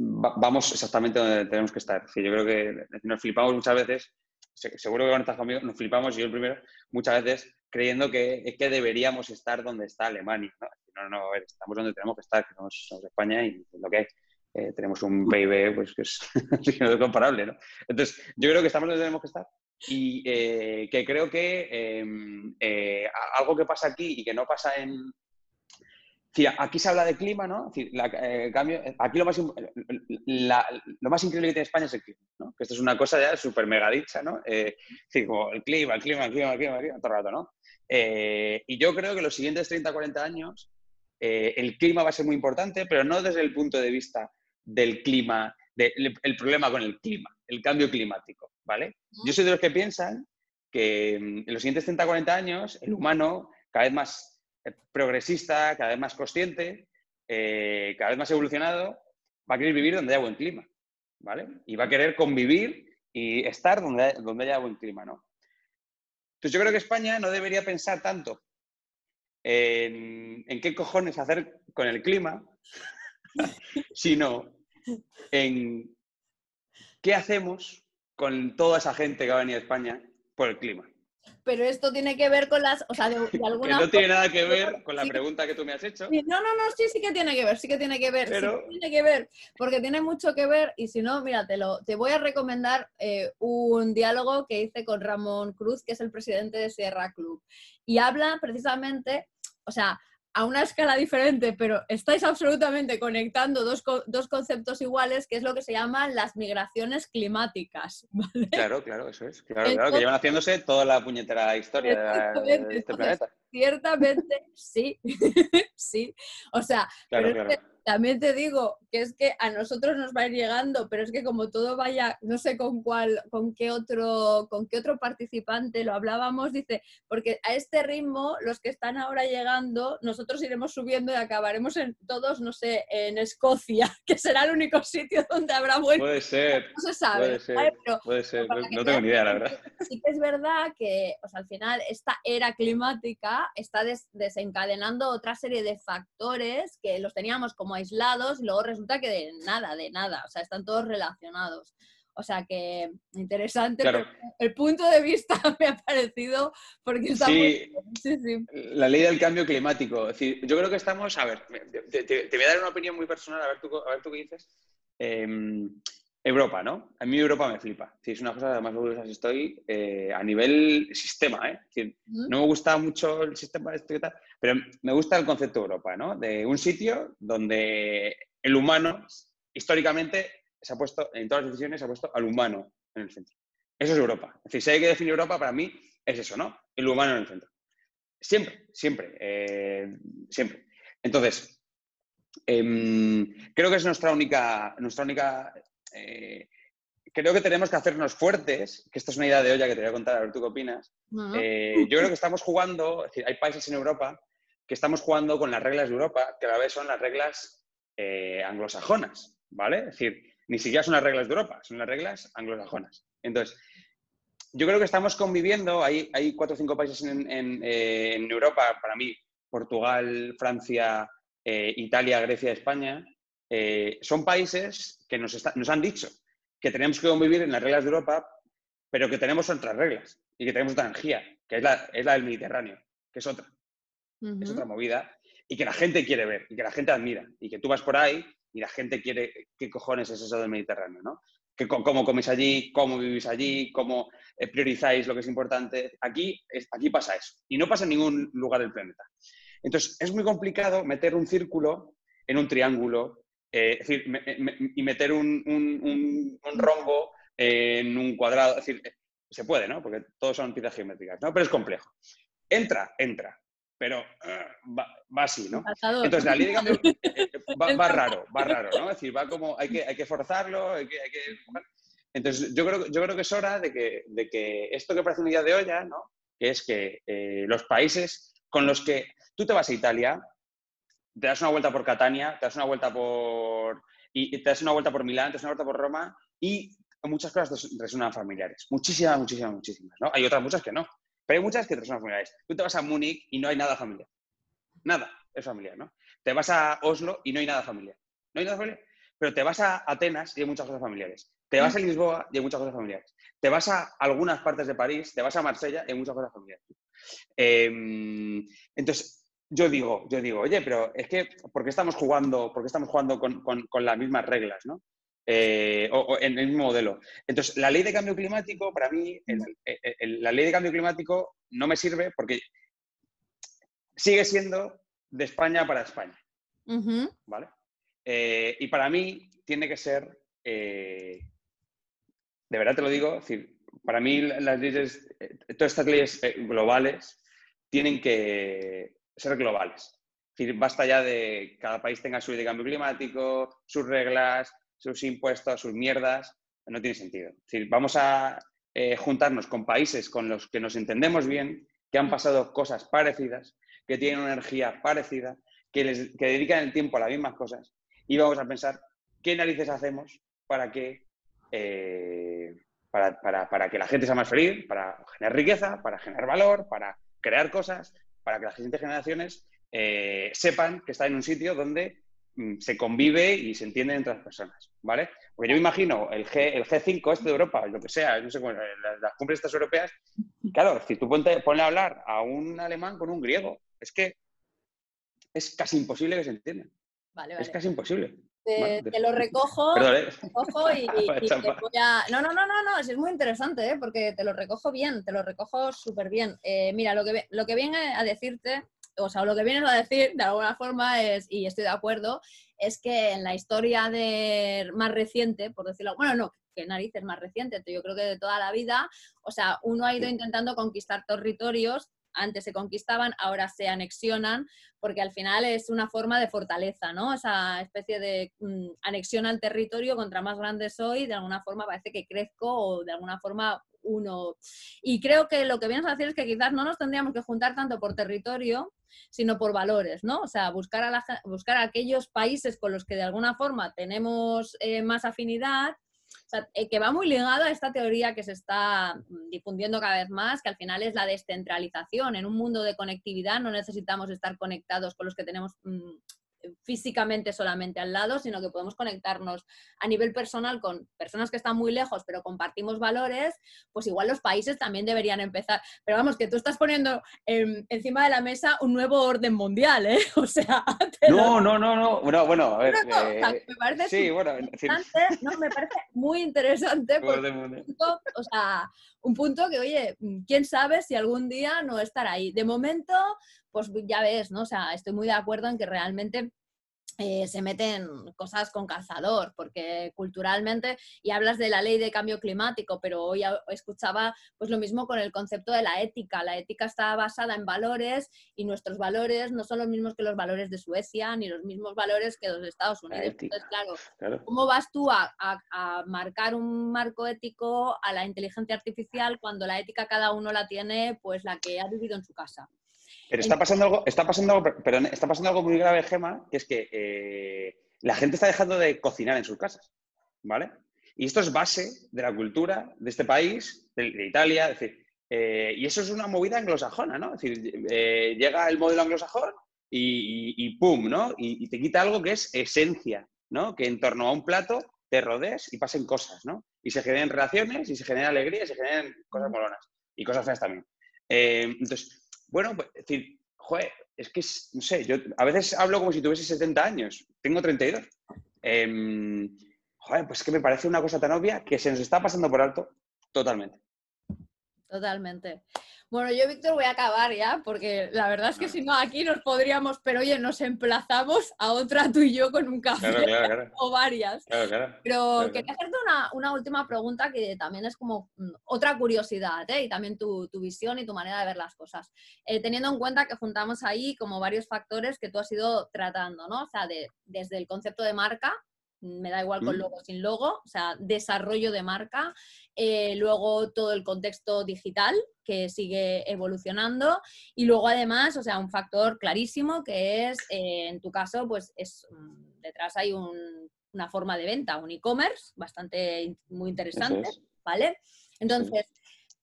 vamos exactamente donde tenemos que estar. Es decir, yo creo que nos flipamos muchas veces, seguro que van a estar conmigo, nos flipamos, y yo el primero, muchas veces creyendo que, que deberíamos estar donde está Alemania, ¿no? No, no, estamos donde tenemos que estar, que somos, somos España y lo que hay. Eh, tenemos un PIB pues, que es, no comparable. ¿no? Entonces, yo creo que estamos donde tenemos que estar y eh, que creo que em, eh, algo que pasa aquí y que no pasa en... aquí se habla de clima, ¿no? cambio, aquí lo más, lo más increíble que tiene España es el clima, ¿no? Que esto es una cosa ya súper mega dicha, ¿no? decir, como el clima, el clima, el clima, el clima, el clima, todo el rato, ¿no? Y yo creo que los siguientes 30, 40 años el clima va a ser muy importante, pero no desde el punto de vista del clima, el problema con el clima, el cambio climático, ¿vale? Yo soy de los que piensan que mm, en los siguientes 30, 40 años el humano, cada vez más eh, progresista, cada vez más consciente, eh, cada vez más evolucionado, va a querer vivir donde haya buen clima, ¿vale? Y va a querer convivir y estar donde, donde haya buen clima, ¿no? Entonces yo creo que España no debería pensar tanto en, en qué cojones hacer con el clima, sino en qué hacemos con toda esa gente que va a venir a España por el clima. Pero esto tiene que ver con las, o sea, de, alguna que no tiene nada que ver con la pregunta que tú me has hecho. No, no, no, sí, sí que tiene que ver, sí que tiene que ver, Pero... sí tiene que ver, porque tiene mucho que ver y si no, mira, te, te voy a recomendar eh, un diálogo que hice con Ramón Cruz, que es el presidente de Sierra Club, y habla precisamente, o sea, a una escala diferente, pero estáis absolutamente conectando dos, dos, conceptos iguales, que es lo que se llaman las migraciones climáticas. Claro, claro, eso es. Claro, claro, que llevan haciéndose toda la puñetera historia de este planeta. Ciertamente, sí, sí. O sea, también te digo que es que a nosotros nos va a ir llegando, pero es que como todo vaya, no sé con cuál, con qué otro, con qué otro participante lo hablábamos, dice, porque a este ritmo, los que están ahora llegando, nosotros iremos subiendo y acabaremos en todos, no sé, en Escocia, que será el único sitio donde habrá bueno. Puede ser. No se sabe. Puede ser. puede ser. No tengo ni idea, la verdad. Sí que es verdad que, o sea, al final, esta era climática está desencadenando otra serie de factores que los teníamos como aislados y luego resulta que de nada, de nada, o sea, están todos relacionados. O sea que interesante, el punto de vista me ha parecido porque está sí, sí, sí, La ley del cambio climático. Es decir, yo creo que estamos, a ver, te, voy a dar una opinión muy personal, a ver tú, a ver tú qué dices. Em, Europa, ¿no? A mí Europa me flipa. es una cosa, además orgullosa estoy eh, a nivel sistema, ¿eh? no me gusta mucho el sistema y tal, pero me gusta el concepto de Europa, ¿no? De un sitio donde el humano, históricamente, se ha puesto, en todas las decisiones, se ha puesto al humano en el centro. Eso es Europa. Es decir, si hay que definir Europa, para mí es eso, ¿no? El humano en el centro. Siempre, siempre, eh, siempre. Entonces, em, creo que es nuestra única, nuestra única eh, creo que tenemos que hacernos fuertes, que esta es una idea de olla que te voy a contar, a ver tú qué opinas. Eh, yo creo que estamos jugando, es decir, hay países en Europa que estamos jugando con las reglas de Europa, que a la vez son las reglas eh, anglosajonas, ¿vale? Es decir, ni siquiera son las reglas de Europa, son las reglas anglosajonas. Entonces, yo creo que estamos conviviendo, hay, hay cuatro o cinco países en, Europa, para mí, Portugal, Francia, Italia, Grecia, España, eh, son países que nos, nos, han dicho que tenemos que convivir en las reglas de Europa, pero que tenemos otras reglas y que tenemos otra energía, que es la, es la del Mediterráneo, que es otra. es otra movida, y que la gente quiere ver, y que la gente admira, y que tú vas por ahí y la gente quiere, ¿qué cojones es eso del Mediterráneo? ¿no? Que, ¿Cómo coméis allí? ¿Cómo vivís allí? ¿Cómo eh, priorizáis lo que es importante? Aquí, aquí pasa eso, y no pasa en ningún lugar del planeta. Entonces, es muy complicado meter un círculo en un triángulo, eh, es decir, y meter un, un, un, rombo en un cuadrado. Es decir, se puede, ¿no? Porque todos son piezas geométricas, ¿no? Pero es complejo. Entra, entra, pero uh, va, así, ¿no? Entonces, la eh, va, raro, va raro, ¿no? Es decir, va como, hay que, hay que forzarlo, hay que, hay que... Entonces, yo creo, yo creo que es hora de que, de que esto que parece una idea de olla, ¿no? Que es que eh, los países con los que tú te vas a Italia, te das una vuelta por Catania, te das una vuelta por... Y te das una vuelta por Milán, te das una vuelta por Roma y muchas cosas resuenan familiares. Muchísimas, muchísimas, muchísimas. ¿no? Hay otras muchas que no. Pero hay muchas que resuenan familiares. Tú te vas a Múnich y no hay nada familiar. Nada es familiar, ¿no? Te vas a Oslo y no hay nada familiar. No hay nada familiar. Pero te vas a Atenas y hay muchas cosas familiares. Te vas a Lisboa y hay muchas cosas familiares. Te vas a algunas partes de París, te vas a Marsella y hay muchas cosas familiares. Em, entonces, yo digo, yo digo, oye, pero es que, ¿por qué estamos jugando, por estamos jugando con, con las mismas reglas, ¿no? Eh, o, en el mismo modelo. Entonces, la ley de cambio climático, para mí, la ley de cambio climático no me sirve porque sigue siendo de España para España. ¿Vale? Eh, y para mí tiene que ser, eh, de verdad te lo digo, para mí las leyes, todas estas leyes globales tienen que ser globales. Basta ya de cada país tenga su ley cambio climático, sus reglas, sus impuestos, sus mierdas, no tiene sentido. Vamos a eh, juntarnos con países con los que nos entendemos bien, que han pasado cosas parecidas, que tienen una energía parecida, que, les, dedican el tiempo a las mismas cosas, y vamos a pensar qué narices hacemos para que, eh, para, que la gente sea más feliz, para generar riqueza, para generar valor, para crear cosas, para que las siguientes generaciones eh, sepan que está en un sitio donde Mm, se convive y se entiende entre las personas, ¿vale? Porque yo me imagino el, G, el G5 este de Europa, lo que sea, no sé cómo, las, las cumbres estas europeas, claro, si tú ponte, ponle a hablar a un alemán con un griego, es que es casi imposible que se entiendan. Vale, vale. Es casi imposible. Te, lo recojo, ¿eh? y, te voy a... No, no, no, no, no, es muy interesante, ¿eh? porque te lo recojo bien, te lo recojo súper bien. Eh, mira, lo que, lo que viene a decirte o sea, lo que vienes a decir de alguna forma es, y estoy de acuerdo, es que en la historia de más reciente, por decirlo, bueno, no, que narices más reciente, yo creo que de toda la vida, o sea, uno ha ido intentando conquistar territorios antes se conquistaban, ahora se anexionan, porque al final es una forma de fortaleza, ¿no? Esa especie de mm, anexión al territorio, contra más grande soy, de alguna forma parece que crezco o de alguna forma uno. Y creo que lo que vienes a decir es que quizás no nos tendríamos que juntar tanto por territorio, sino por valores, ¿no? O sea, buscar a, buscar aquellos países con los que de alguna forma tenemos eh, más afinidad, eh, que va muy ligado a esta teoría que se está mm, difundiendo cada vez más, que al final es la descentralización. En un mundo de conectividad no necesitamos estar conectados con los que tenemos mm, físicamente solamente al lado, sino que podemos conectarnos a nivel personal con personas que están muy lejos, pero compartimos valores, pues igual los países también deberían empezar. Pero vamos, que tú estás poniendo encima de la mesa un nuevo orden mundial, ¿eh? O sea... No, no, no, no, bueno, bueno, a ver... Eh, me parece sí, bueno, no, me parece muy interesante porque, o sea, un punto que, oye, quién sabe si algún día no estará ahí. De momento, pues ya ves, ¿no? O sea, estoy muy de acuerdo en que realmente eh, se meten cosas con calzador, porque culturalmente, y hablas de la ley de cambio climático, pero hoy escuchaba pues lo mismo con el concepto de la ética. La ética está basada en valores y nuestros valores no son los mismos que los valores de Suecia, ni los mismos valores que los de Estados Unidos. Entonces, claro, ¿cómo vas tú a, a, marcar un marco ético a la inteligencia artificial cuando la ética cada uno la tiene pues la que ha vivido en su casa? Pero está pasando algo, está pasando algo, está pasando algo muy grave, Gema, que es que eh, la gente está dejando de cocinar en sus casas, ¿vale? Y esto es base de la cultura de este país, de, Italia, es decir, eh, y eso es una movida anglosajona, ¿no? Es decir, eh, llega el modelo anglosajón y, ¡pum!, ¿no? Y, te quita algo que es esencia, ¿no? Que en torno a un plato te rodees y pasen cosas, ¿no? Y se generen relaciones y se genera alegría y se generen cosas molonas y cosas feas también. entonces, bueno, pues, es decir, joder, es que, no sé, yo a veces hablo como si tuviese 70 años, tengo 32. Eh, em, joder, pues que me parece una cosa tan obvia que se nos está pasando por alto totalmente. Totalmente. Bueno, yo, Víctor, voy a acabar ya, porque la verdad es que si no, aquí nos podríamos, pero oye, nos emplazamos a otra tú y yo con un café o varias. pero quería hacerte una, última pregunta que también es como mm, otra curiosidad, ¿eh? y también tu, visión y tu manera de ver las cosas. Eh, teniendo en cuenta que juntamos ahí como varios factores que tú has ido tratando, ¿no? O sea, de, desde el concepto de marca, me da igual con logo o sin logo, o sea, desarrollo de marca, eh, luego todo el contexto digital que sigue evolucionando y luego además, o sea, un factor clarísimo que es, eh, en tu caso, pues es, mm, detrás hay una forma de venta, un e-commerce bastante muy interesante, ¿vale? Entonces,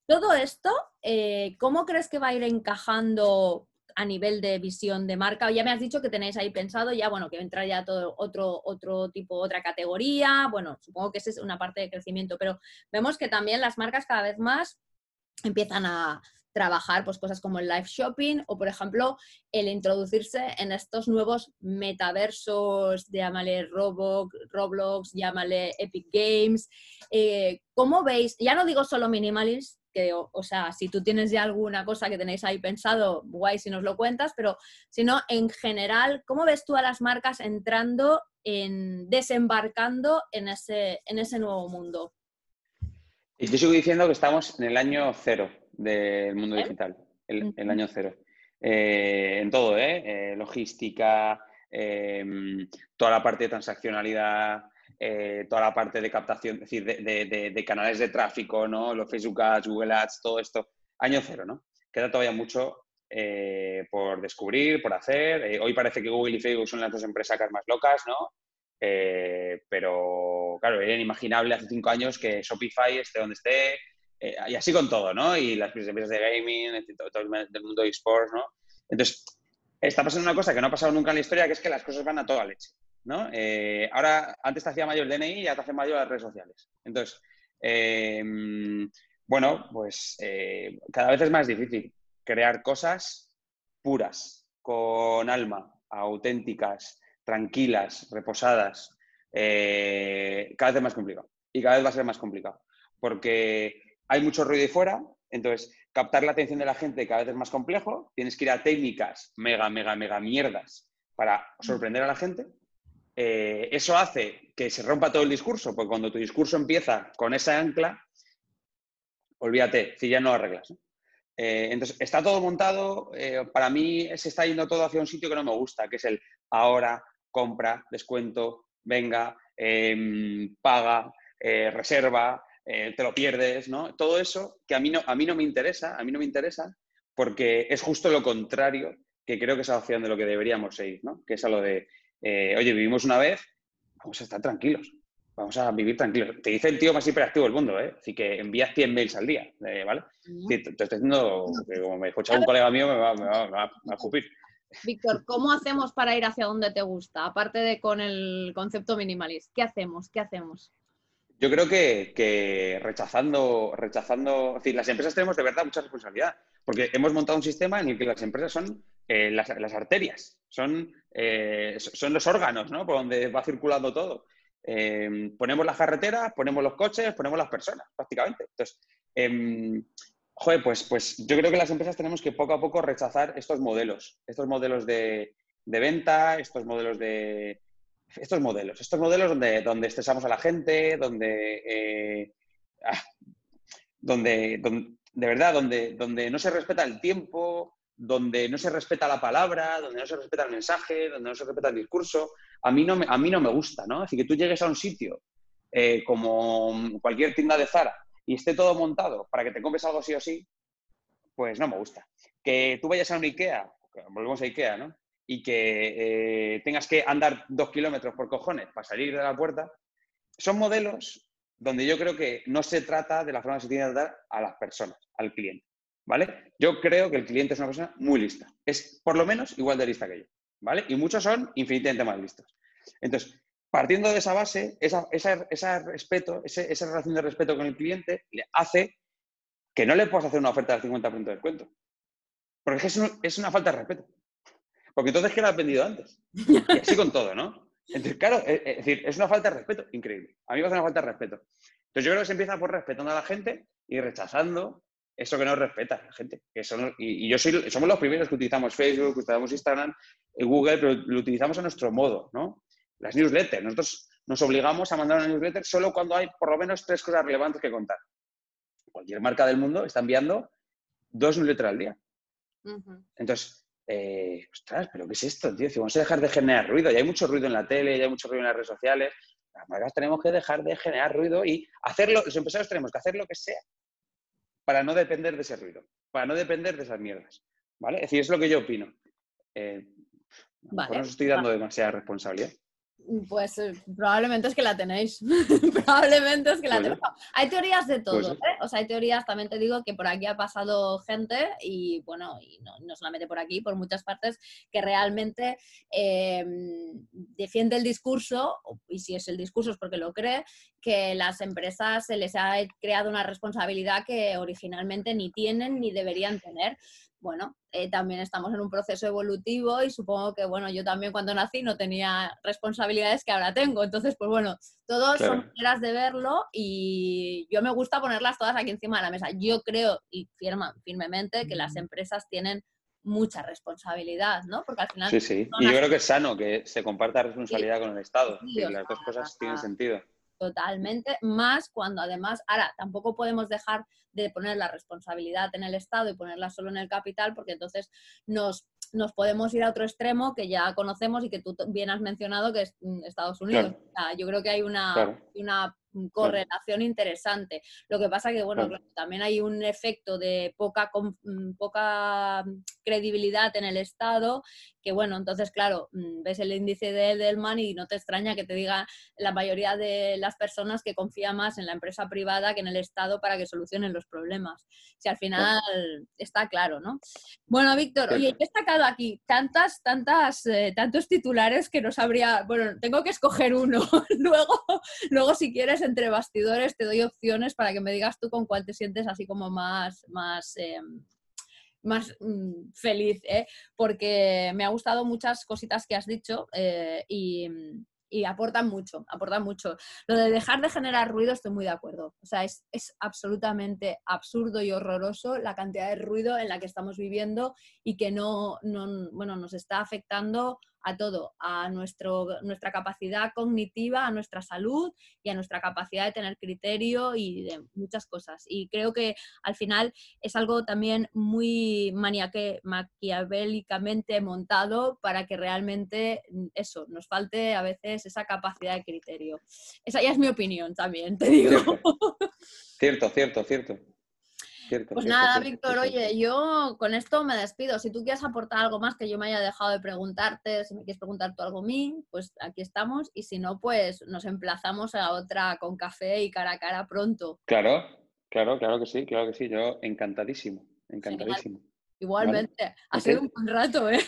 todo esto, eh, ¿cómo crees que va a ir encajando a nivel de visión de marca? Ya me has dicho que tenéis ahí pensado ya, bueno, que entra ya todo otro, otro tipo, otra categoría, bueno, supongo que esa es una parte de crecimiento, pero vemos que también las marcas cada vez más empiezan a trabajar pues, cosas como el live shopping o, por ejemplo, el introducirse en estos nuevos metaversos, llámale Roblox, Roblox llámale Epic Games. Eh, ¿Cómo veis? Ya no digo solo minimalist, o, sea, si tú tienes ya alguna cosa que tenéis ahí pensado, guay si nos lo cuentas, pero si no, en general, ¿cómo ves tú a las marcas entrando en, desembarcando en ese, en ese nuevo mundo? Yo sigo diciendo que estamos en el año cero del mundo digital, el, año cero. Eh, en todo, ¿eh? eh logística, toda la parte de transaccionalidad, eh, toda la parte de captación, es decir, de, canales de tráfico, ¿no? Los Facebook Ads, Google Ads, todo esto, año cero, ¿no? Queda todavía mucho eh, por descubrir, por hacer. Eh, hoy parece que Google y Facebook son las dos empresas más locas, ¿no? pero, claro, era inimaginable hace cinco años que Shopify esté donde esté, y así con todo, ¿no? Y las empresas de gaming, todo, todo el mundo de esports, ¿no? Entonces, está pasando una cosa que no ha pasado nunca en la historia, que es que las cosas van a toda leche. ¿No? Eh, ahora, antes te hacía mayor el DNI y ya te hace mayor las redes sociales. Entonces, em, bueno, pues eh, cada vez es más difícil crear cosas puras, con alma, auténticas, tranquilas, reposadas. Eh, cada vez es más complicado. Y cada vez va a ser más complicado. Porque hay mucho ruido ahí fuera, entonces captar la atención de la gente cada vez es más complejo. Tienes que ir a técnicas mega, mega, mega mierdas para sorprender a la gente. Eh, eso hace que se rompa todo el discurso, porque cuando tu discurso empieza con esa ancla, olvídate, si ya no arreglas. Eh, entonces, está todo montado, eh, para mí se está yendo todo hacia un sitio que no me gusta, que es el ahora, compra, descuento, venga, em, paga, reserva, te lo pierdes, ¿no? Todo eso que a mí, no, a mí no me interesa, a mí no me interesa, porque es justo lo contrario que creo que es hacia donde lo que deberíamos seguir, ¿no? Que es a lo de eh, oye, vivimos una vez, vamos a estar tranquilos, vamos a vivir tranquilos. Te dice el tío más hiperactivo del mundo, ¿eh? Así que envías 100 mails al día, eh, ¿vale? te, estoy diciendo que como me escucha un colega mío, me va, a escupir. Víctor, ¿cómo hacemos para ir hacia donde te gusta? Aparte de con el concepto minimalista, ¿qué hacemos? ¿Qué hacemos? Yo creo que, rechazando, rechazando, es decir, las empresas tenemos de verdad mucha responsabilidad, porque hemos montado un sistema en el que las empresas son eh, las, arterias, son, eh, son los órganos, ¿no? Por donde va circulando todo. Eh, ponemos las carreteras, ponemos los coches, ponemos las personas, prácticamente. Entonces, em, joder, pues, pues yo creo que las empresas tenemos que poco a poco rechazar estos modelos, estos modelos de, de venta, estos modelos de, estos modelos, estos modelos donde, donde estresamos a la gente, donde, ah, donde, de verdad, donde, donde no se respeta el tiempo, donde no se respeta la palabra, donde no se respeta el mensaje, donde no se respeta el discurso, a mí no me, a mí no me gusta, ¿no? Así que tú llegues a un sitio eh, como cualquier tienda de Zara y esté todo montado para que te compres algo sí o sí, pues no me gusta. Que tú vayas a un Ikea, volvemos a Ikea, ¿no? y que eh, tengas que andar dos kilómetros por cojones para salir de la puerta, son modelos donde yo creo que no se trata de la forma que se tiene que tratar a las personas, al cliente. ¿Vale? Yo creo que el cliente es una persona muy lista. Es por lo menos igual de lista que yo. ¿Vale? Y muchos son infinitamente más listos. Entonces, partiendo de esa base, esa, respeto, esa relación de respeto con el cliente le hace que no le puedas hacer una oferta del 50% de descuento. Porque es, es una falta de respeto. Porque entonces, ¿qué le has vendido antes? Y así con todo, ¿no? Entonces, claro, es, es decir, es una falta de respeto increíble. A mí me hace una falta de respeto. Entonces, yo creo que se empieza por respetando a la gente y rechazando eso que no respeta la gente. Que son, y, yo soy, somos los primeros que utilizamos Facebook, que utilizamos Instagram, eh, Google, pero lo utilizamos a nuestro modo, ¿no? Las newsletters. Nosotros nos obligamos a mandar una newsletter solo cuando hay por lo menos tres cosas relevantes que contar. Cualquier marca del mundo está enviando dos newsletters al día. Entonces, eh, ostras, ¿pero qué es esto, tío? Si vamos a dejar de generar ruido, ya hay mucho ruido en la tele, ya hay mucho ruido en las redes sociales, las marcas tenemos que dejar de generar ruido y hacerlo, los empresarios tenemos que hacer lo que sea para no depender de ese ruido, para no depender de esas mierdas. ¿Vale? Es decir, es lo que yo opino. Eh, no os estoy dando demasiada responsabilidad. Pues eh, probablemente es que la tenéis. probablemente es que la tenéis. Hay teorías de todo, ¿eh? O sea, hay teorías, también te digo que por aquí ha pasado gente y bueno, y no, solamente por aquí, por muchas partes, que realmente em, defiende el discurso, y si es el discurso es porque lo cree, que las empresas se les ha creado una responsabilidad que originalmente ni tienen ni deberían tener bueno, eh, también estamos en un proceso evolutivo y supongo que, bueno, yo también cuando nací no tenía responsabilidades que ahora tengo. Entonces, pues bueno, todos son maneras de verlo y yo me gusta ponerlas todas aquí encima de la mesa. Yo creo y firma, firmemente que las empresas tienen mucha responsabilidad, ¿no? Porque al final... Sí, sí. Y yo creo que es sano que se comparta responsabilidad con el Estado. y las dos cosas tienen sentido. Totalmente, más cuando además, ahora, tampoco podemos dejar de poner la responsabilidad en el Estado y ponerla solo en el capital, porque entonces nos, nos podemos ir a otro extremo que ya conocemos y que tú bien has mencionado, que es mm, Estados Unidos. yo creo que hay una, una correlación interesante. Lo que pasa que, bueno, también hay un efecto de poca, mm, poca credibilidad en el Estado, que bueno, entonces, claro, mm, ves el índice de Edelman y no te extraña que te diga la mayoría de las personas que confía más en la empresa privada que en el Estado para que solucionen los problemas. Si al final está claro, ¿no? Bueno, Víctor, oye, he destacado aquí tantas, tantas, eh, tantos titulares que no sabría, bueno, tengo que escoger uno. luego, luego, si quieres, entre bastidores te doy opciones para que me digas tú con cuál te sientes así como más, más, em, más mm, feliz, ¿eh? porque me ha gustado muchas cositas que has dicho eh, y, y aportan mucho, aportan mucho. Lo de dejar de generar ruido estoy muy de acuerdo. O sea, es, es, absolutamente absurdo y horroroso la cantidad de ruido en la que estamos viviendo y que no, no bueno, nos está afectando a todo, a nuestro, nuestra capacidad cognitiva, a nuestra salud y a nuestra capacidad de tener criterio y de muchas cosas. Y creo que al final es algo también muy maniaque, maquiavélicamente montado para que realmente mm, eso, nos falte a veces esa capacidad de criterio. Esa ya es mi opinión también, te digo. Cierto, cierto, cierto pues nada, Víctor, oye, yo con esto me despido. Si tú quieres aportar algo más que yo me haya dejado de preguntarte, si me quieres preguntar tú algo a mí, pues aquí estamos. Y si no, pues nos emplazamos a otra con café y cara a cara pronto. Claro, claro, claro que sí, claro que sí. Yo encantadísimo, encantadísimo. Igualmente, ha sido un buen rato, ¿eh?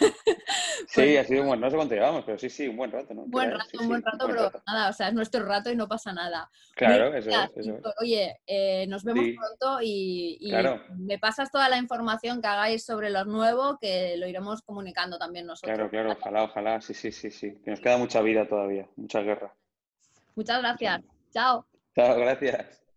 Sí, ha sido un buen, no sé cuánto llevamos, pero sí, sí, un buen rato, ¿no? Buen rato, un buen rato, pero nada, o sea, es nuestro rato y no pasa nada. Claro, eso, es, eso Oye, eh, nos vemos pronto y, me pasas toda la información que hagáis sobre lo nuevo, que lo iremos comunicando también nosotros. Claro, claro, ojalá, ojalá, sí, sí, sí, sí. Que nos queda mucha vida todavía, mucha guerra. Muchas gracias. Chao. Chao, gracias.